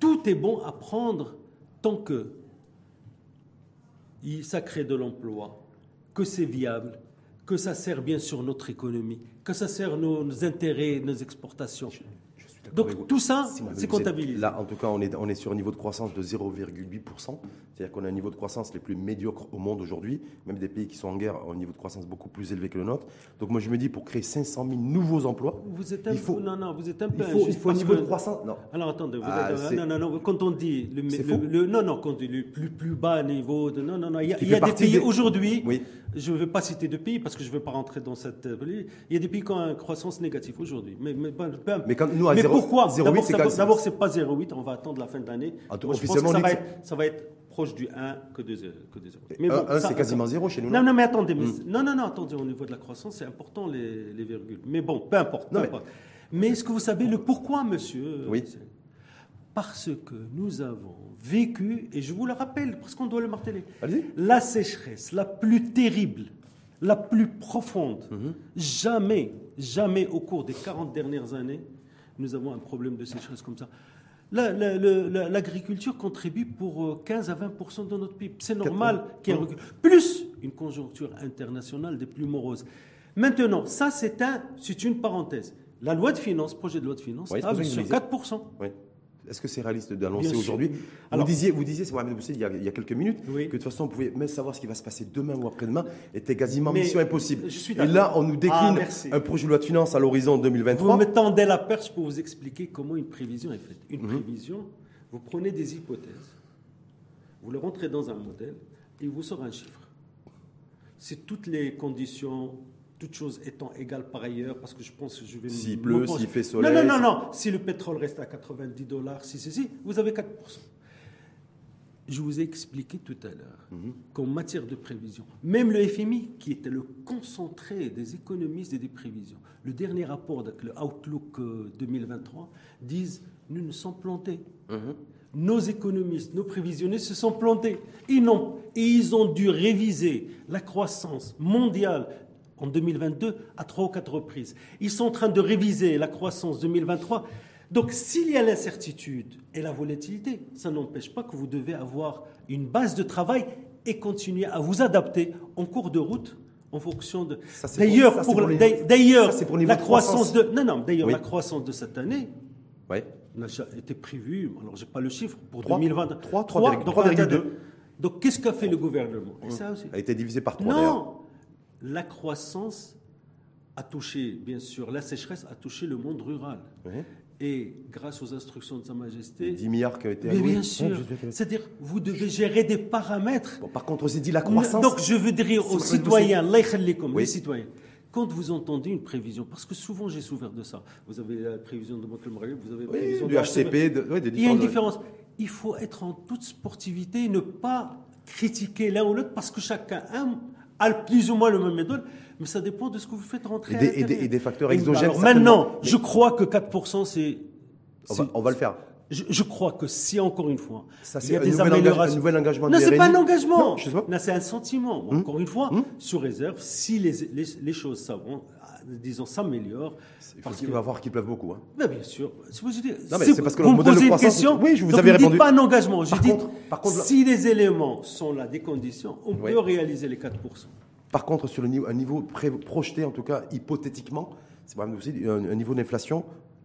tout est bon à prendre tant que ça crée de l'emploi, que c'est viable, que ça sert bien sur notre économie, que ça sert nos intérêts, nos exportations. Donc tout ça, c'est comptabilisé. Là, en tout cas, on est, on est sur un niveau de croissance de 0,8%. C'est-à-dire qu'on a un niveau de croissance les plus médiocres au monde aujourd'hui. Même des pays qui sont en guerre ont un niveau de croissance beaucoup plus élevé que le nôtre. Donc moi, je me dis, pour créer 500 000 nouveaux emplois, vous êtes un il faut, non, non, vous êtes un peu il faut, il faut un niveau de croissance. Non. Alors attendez, vous ah, êtes, non, non, non, quand on dit le, le, non, non, quand on dit le plus, plus bas niveau, de, non, non, non, il y a, il y a des pays aujourd'hui. Oui je ne veux pas citer de pays parce que je ne veux pas rentrer dans cette. Euh, il y a des pays qui ont une croissance négative aujourd'hui. Mais, mais, mais, quand nous, à mais 0, pourquoi D'abord, ce n'est pas 0,8, on va attendre la fin de l'année. pense que ça va, être, ça va être proche du 1 que de, que 0. Mais 1, c'est quasiment 0 chez nous. Non, non, mais attendez. Hmm. non, non, non, attendez, au niveau de la croissance, c'est important les, les, virgules. Mais bon, peu importe. mais, mais est-ce que vous savez le pourquoi, monsieur Oui. Parce que nous avons vécu, et je vous le rappelle, parce qu'on doit le marteler, la sécheresse la plus terrible, la plus profonde, mhm. jamais, jamais au cours des 40 dernières années, nous avons un problème de sécheresse comme ça. L'agriculture contribue pour 15 euh, à 20% de notre PIB. C'est normal qu'il y ait un recul. Plus une conjoncture internationale des plus moroses. Maintenant, ça, c'est un, une parenthèse. La loi de finances, projet de loi de finances, oui, sur 4%. Oui. Est-ce que c'est réaliste d'annoncer aujourd'hui? Vous disiez, vous disiez, il y, a, il y a quelques minutes, que de toute façon, on pouvait même savoir ce qui va se passer demain ou après-demain était quasiment mission impossible. Et là, on nous décline ah, un projet de loi de finances à l'horizon 2023. Vous me tendez la perche pour vous expliquer comment une prévision est faite. Une mhm. prévision, vous prenez des hypothèses, vous le rentrez dans un modèle et il vous sort un chiffre. C'est toutes les conditions toutes choses étant égales par ailleurs, parce que je pense que je vais... S'il pleut, s'il fait soleil... Non, non, non, non. Si le pétrole reste à 90 dollars, si, si, si, vous avez 4%. Je vous ai expliqué tout à l'heure mhm. qu'en matière de prévision, même le FMI, qui était le concentré des économistes et des prévisions, le dernier rapport avec le Outlook 2023, euh, disent nous nous sommes plantés. Mhm. Nos économistes, nos prévisionnistes se sont plantés. Ils, et ils ont dû réviser la croissance mondiale en 2022 à trois ou quatre reprises. Ils sont en train de réviser la croissance 2023. Donc s'il y a l'incertitude et la volatilité, ça n'empêche pas que vous devez avoir une base de travail et continuer à vous adapter en cours de route en fonction de. D'ailleurs, pour, d'ailleurs, la croissance, de non non d'ailleurs la croissance de cette année. Oui. A été prévue, alors j'ai pas le chiffre pour 2023, 3,2. Donc qu'est-ce qu'a fait le gouvernement? Et ça aussi. A été divisé par 3 Non, la croissance a touché, bien sûr, la sécheresse a touché le monde rural. Et grâce aux instructions de Sa Majesté. 10 milliards qui ont été Mais bien sûr. C'est-à-dire, vous devez gérer des paramètres. par contre, on s'est dit la croissance. Donc, je veux dire aux citoyens, les citoyens, quand vous entendez une prévision, parce que souvent j'ai souffert de ça, vous avez la prévision de Banque vous avez la prévision du HCP, de, Il y a une différence. Il faut être en toute sportivité, ne pas critiquer l'un ou l'autre, parce que chacun aime a plus ou moins le même méthode, mais ça dépend de ce que vous faites rentrer. Et des, et des, facteurs exogènes. maintenant, je crois que 4%, c'est. On, va le faire. Je, crois que si, encore une fois, ça, il y a des améliorations. un nouvel engagement Non, ce n'est pas un engagement. Non, c'est un sentiment. Hmm encore une fois, hmm sous réserve, si les, les, choses savent, disons, s'améliorent. Il faut qu'il va voir qu'il pleuve beaucoup. Hein. Ben, bien sûr. mais c'est parce que le modèle de croissance. Question, oui, je vous avais répondu. pas un engagement. Je dis, par contre, si les éléments sont là, des conditions, on peut réaliser les 4%. Par contre, sur le niveau, un niveau projeté, en tout cas hypothétiquement, c'est aussi un, niveau d'inflation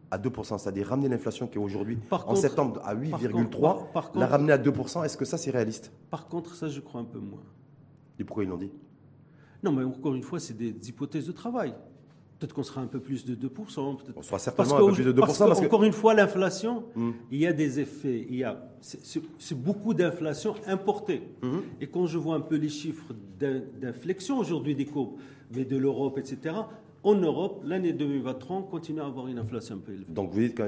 à 2%, c'est-à-dire ramener l'inflation qui est aujourd'hui en septembre à 8,3%, la ramener à 2%, est-ce que ça c'est réaliste? Par contre, ça je crois un peu moins. Et pourquoi ils l'ont dit? Non, mais encore une fois, c'est des hypothèses de travail. Peut-être qu'on sera un peu plus de 2%. On sera certainement un peu plus de 2%. Parce, Encore une fois, l'inflation, hmm. il y a des effets. Il y a, c'est, beaucoup d'inflation importée. Hmm. Et quand je vois un peu les chiffres d'inflexion aujourd'hui des courbes, mais de l'Europe, etc., en Europe, l'année 2023, on continue à avoir une inflation un peu élevée. Donc vous dites que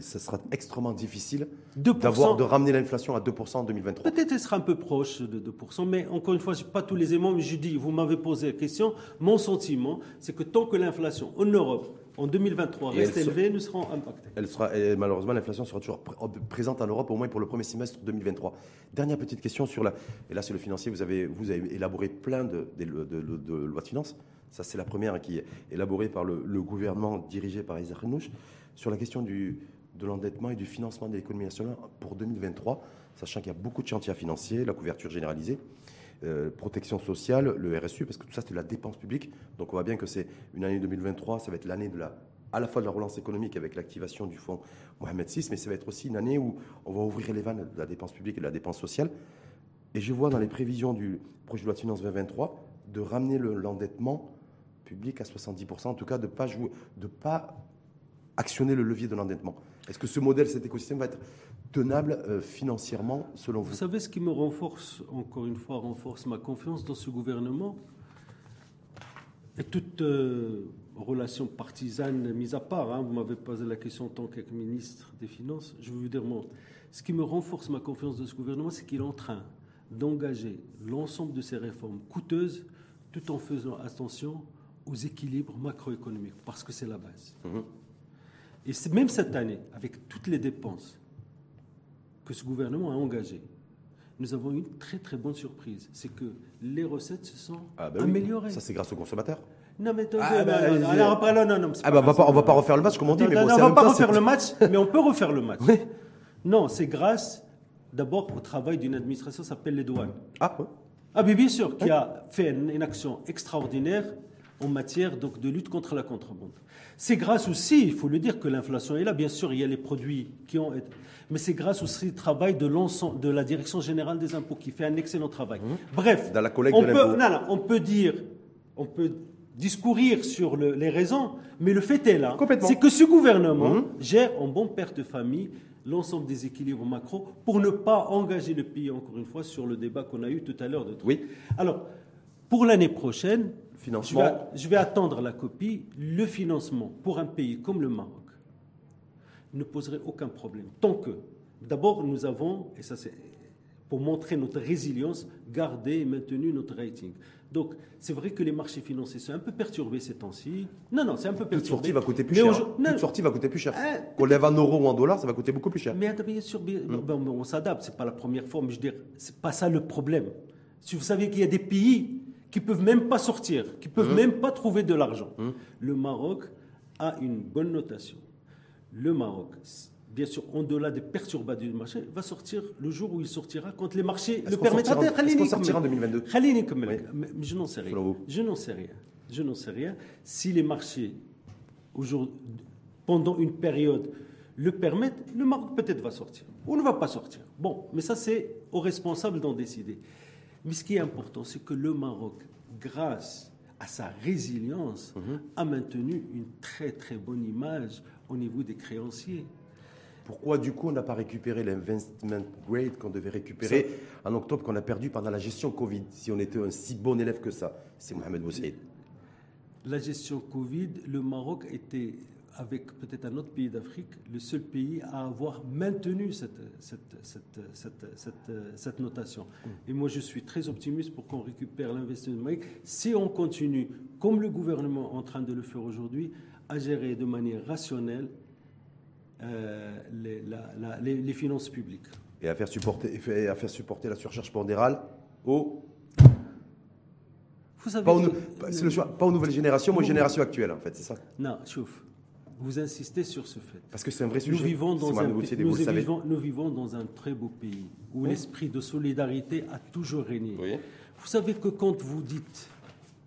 ce sera extrêmement difficile d'avoir, de ramener l'inflation à 2% en 2023 Peut-être qu'elle sera un peu proche de 2%, mais encore une fois, je n'ai pas tous les éléments, mais je dis, vous m'avez posé la question, mon sentiment, c'est que tant que l'inflation en Europe, en 2023 reste élevée, nous serons impactés. Elle sera, malheureusement, l'inflation sera toujours présente en Europe, au moins pour le premier semestre 2023. Dernière petite question sur la. Et là, c'est le financier. Vous avez, vous avez élaboré plein de, de, de lois de finances. Ça, c'est la première qui est élaborée par le, gouvernement dirigé par Isaac Renouch sur la question du, de l'endettement et du financement de l'économie nationale pour 2023, sachant qu'il y a beaucoup de chantiers financiers, la couverture généralisée, euh, protection sociale, le RSU, parce que tout ça, c'est de la dépense publique. Donc on voit bien que c'est une année 2023, ça va être l'année de à la fois de la relance économique avec l'activation du fonds Mohamed VI, mais ça va être aussi une année où on va ouvrir les vannes de la dépense publique et de la dépense sociale. Et je vois dans les prévisions du projet de loi de finances 2023 de ramener l'endettement public à 70%, en tout cas de ne pas, pas actionner le levier de l'endettement. Est-ce que ce modèle, cet écosystème va être tenable euh, financièrement selon vous? Vous savez ce qui me renforce, encore une fois, renforce ma confiance dans ce gouvernement et toute euh, relation partisane mise à part, hein, vous m'avez posé la question en tant que ministre des Finances, je veux vous dire, moi, ce qui me renforce ma confiance dans ce gouvernement, c'est qu'il est en train d'engager l'ensemble de ces réformes coûteuses tout en faisant attention aux équilibres macroéconomiques, parce que c'est la base. Mhm. Et même cette année, avec toutes les dépenses que ce gouvernement a engagées, nous avons une très très bonne surprise. C'est que les recettes se sont ah, bah améliorées. Ça, c'est grâce aux consommateurs non, mais ah, bah, non, non, non, ah, bah, on, va pas, on va pas refaire le match, comme on dit. mais on va pas refaire le match, *laughs* mais on peut refaire le match. Non, c'est grâce d'abord au travail d'une administration qui s'appelle les douanes. Ah, ah, bien sûr, qui a fait une action extraordinaire en matière donc, de lutte contre la contrebande. C'est grâce aussi, il faut le dire, que l'inflation est là. Bien sûr, il y a les produits qui ont été... Mais c'est grâce aussi au travail de, de la Direction générale des impôts qui fait un excellent travail. Mmh. Bref, Dans la on, peut, on peut dire, on peut discourir sur les raisons, mais le fait est là. C'est que ce gouvernement mmh. gère en bon père de famille l'ensemble des équilibres macro pour ne pas engager le pays, encore une fois, sur le débat qu'on a eu tout à l'heure. Oui. Alors, pour l'année prochaine, je vais, attendre la copie. Le financement pour un pays comme le Maroc ne poserait aucun problème. Tant que, d'abord, nous avons, et ça c'est pour montrer notre résilience, gardé et maintenu notre rating. Donc, c'est vrai que les marchés financiers sont un peu perturbés ces temps-ci. Non, non, c'est un peu perturbé. Toute sortie va coûter plus cher. Toute sortie va coûter plus cher. Hein Qu'on lève en euros ou en dollars, ça va coûter beaucoup plus cher. Mais bien sûr, hmm. on s'adapte. C'est pas la première fois, mais je veux dire, c'est pas ça le problème. Si vous savez qu'il y a des pays qui peuvent même pas sortir, qui peuvent mmh. même pas trouver de l'argent. Mmh. Le Maroc a une bonne notation. Le Maroc, bien sûr, au-delà des perturbations du marché, va sortir le jour où il sortira quand les marchés le permettent. Est-ce qu'on sortira en 2022 mais Je n'en sais rien. Je n'en sais rien. Je n'en sais rien. Si les marchés, pendant une période, le permettent, le Maroc peut-être va sortir. Ou ne va pas sortir. Bon, mais ça, c'est aux responsables d'en décider. Mais ce qui est important, c'est que le Maroc, grâce à sa résilience, mhm. a maintenu une très très bonne image au niveau des créanciers. Pourquoi du coup on n'a pas récupéré l'investment grade qu'on devait récupérer en octobre qu'on a perdu pendant la gestion Covid Si on était un si bon élève que ça, c'est Mohamed Boussaïd. La gestion Covid, le Maroc était avec peut-être un autre pays d'Afrique, le seul pays à avoir maintenu cette, cette, notation. Mm. Et moi, je suis très optimiste pour qu'on récupère l'investissement si on continue, comme le gouvernement est en train de le faire aujourd'hui, à gérer de manière rationnelle euh, les, les, finances publiques. Et à faire supporter, à faire supporter la surcharge pondérale au vous savez, pas, aux, le pas aux nouvelles générations, mais aux générations actuelles, en fait, c'est ça? Non, chauffe vous insistez sur ce fait. Parce que c'est un vrai sujet. Nous vivons dans, un, nous, vivons, dans un très beau pays où l'esprit de solidarité a toujours régné. Vous savez que quand vous dites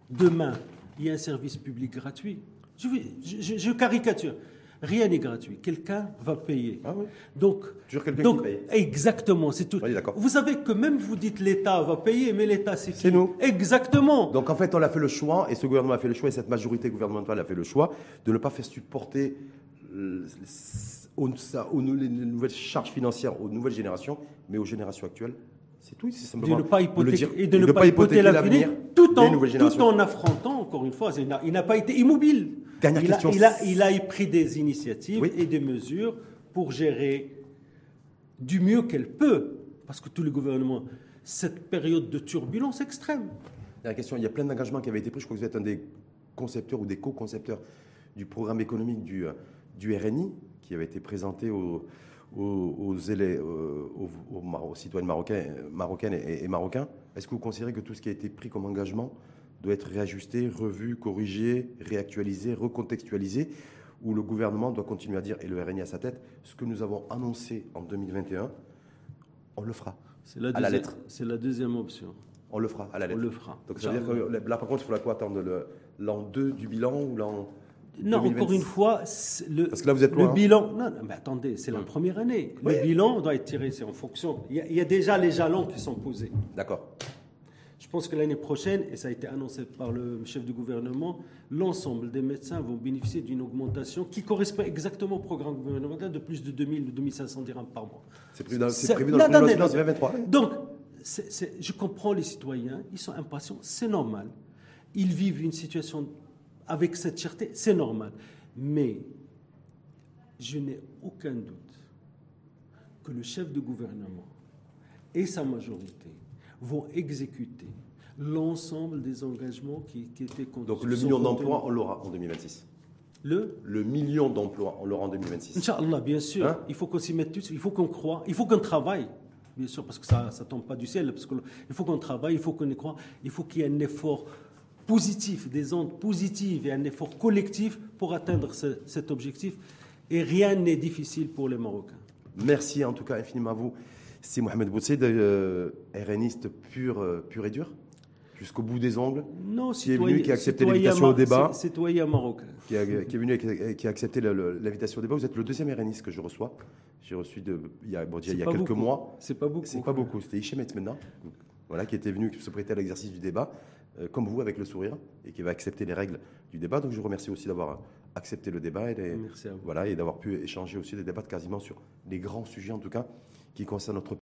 demain, il y a un service public gratuit, je caricature. Rien n'est gratuit. Quelqu'un va payer. Ah oui. Donc, qui paye. Exactement, c'est tout. vous savez que même vous dites l'État va payer, mais l'État c'est qui C'est nous. Exactement. Donc en fait, on a fait le choix, et ce gouvernement a fait le choix, et cette majorité gouvernementale a fait le choix de ne pas faire supporter euh, aux, les nouvelles charges financières aux nouvelles générations, mais aux générations actuelles. C'est tout, c'est simplement de ne pas hypothéquer, et de ne, pas hypothéquer l'avenir tout, en, tout en affrontant, encore une fois, il n'a pas été immobile. Dernière il question. A, il, a, pris des initiatives et des mesures pour gérer du mieux qu'elle peut, parce que tous les gouvernements, cette période de turbulence extrême. Dernière question. Il y a plein d'engagements qui avaient été pris. Je crois que vous êtes un des concepteurs ou des co-concepteurs du programme économique du, du RNI, qui avait été présenté aux, aux, élèves, aux, citoyens marocains, marocaines et, et marocains. Est-ce que vous considérez que tout ce qui a été pris comme engagement doit être réajusté, revu, corrigé, réactualisé, recontextualisé, où le gouvernement doit continuer à dire, et le RNI à sa tête, ce que nous avons annoncé en 2021, on le fera. C'est la lettre. C'est la deuxième option. On le fera à la lettre. On le fera. Donc ça veut dire que là, par contre, il faudra quoi attendre l'an 2 du bilan ou l'an. Non, encore une fois, le, Parce que là, vous êtes loin, le bilan. Non, mais attendez, c'est la première année. Le bilan doit être tiré, c'est en fonction. Il il y, a, déjà les jalons qui sont posés. D'accord. Je pense que l'année prochaine, et ça a été annoncé par le chef du gouvernement, l'ensemble des médecins vont bénéficier d'une augmentation qui correspond exactement au programme gouvernemental de plus de 2000 ou 2500 dirhams par mois. C'est prévu dans, prévu dans le plan 2023. Donc, je comprends les citoyens, ils sont impatients, c'est normal. Ils vivent une situation avec cette cherté, c'est normal. Mais je n'ai aucun doute que le chef de gouvernement et sa majorité vont exécuter l'ensemble des engagements qui, étaient contenus. Donc le million d'emplois, on l'aura en 2026 le, le million d'emplois, on l'aura en 2026. Inch'Allah, bien sûr. Hein? Il faut qu'on s'y mette tous, il faut qu'on croit, il faut qu'on travaille, bien sûr, parce que ça ne tombe pas du ciel. Parce que, il faut qu'on travaille, il faut qu'on y croit, il faut qu'il y ait un effort positif, des ondes positives et un effort collectif pour atteindre cet objectif. Et rien n'est difficile pour les Marocains. Merci en tout cas infiniment à vous. C'est Mohamed Boutsid, euh, RNiste pur, euh, pur et dur jusqu'au bout des ongles. Non, qui est venu, qui a accepté l'invitation au débat. Citoyen marocain. Qui, a, qui est venu, qui a accepté l'invitation au débat. Vous êtes le deuxième RNiste que je reçois. J'ai reçu de, il y a, bon, il y a quelques mois. C'est pas beaucoup. C'est pas beaucoup. C'était Hichem maintenant, voilà, qui était venu se prêter à l'exercice du débat, comme vous, avec le sourire, et qui va accepter les règles du débat. Donc je vous remercie aussi d'avoir accepté le débat et, Merci à vous. Voilà, et d'avoir pu échanger aussi des débats quasiment sur les grands sujets, en tout cas, qui concernent notre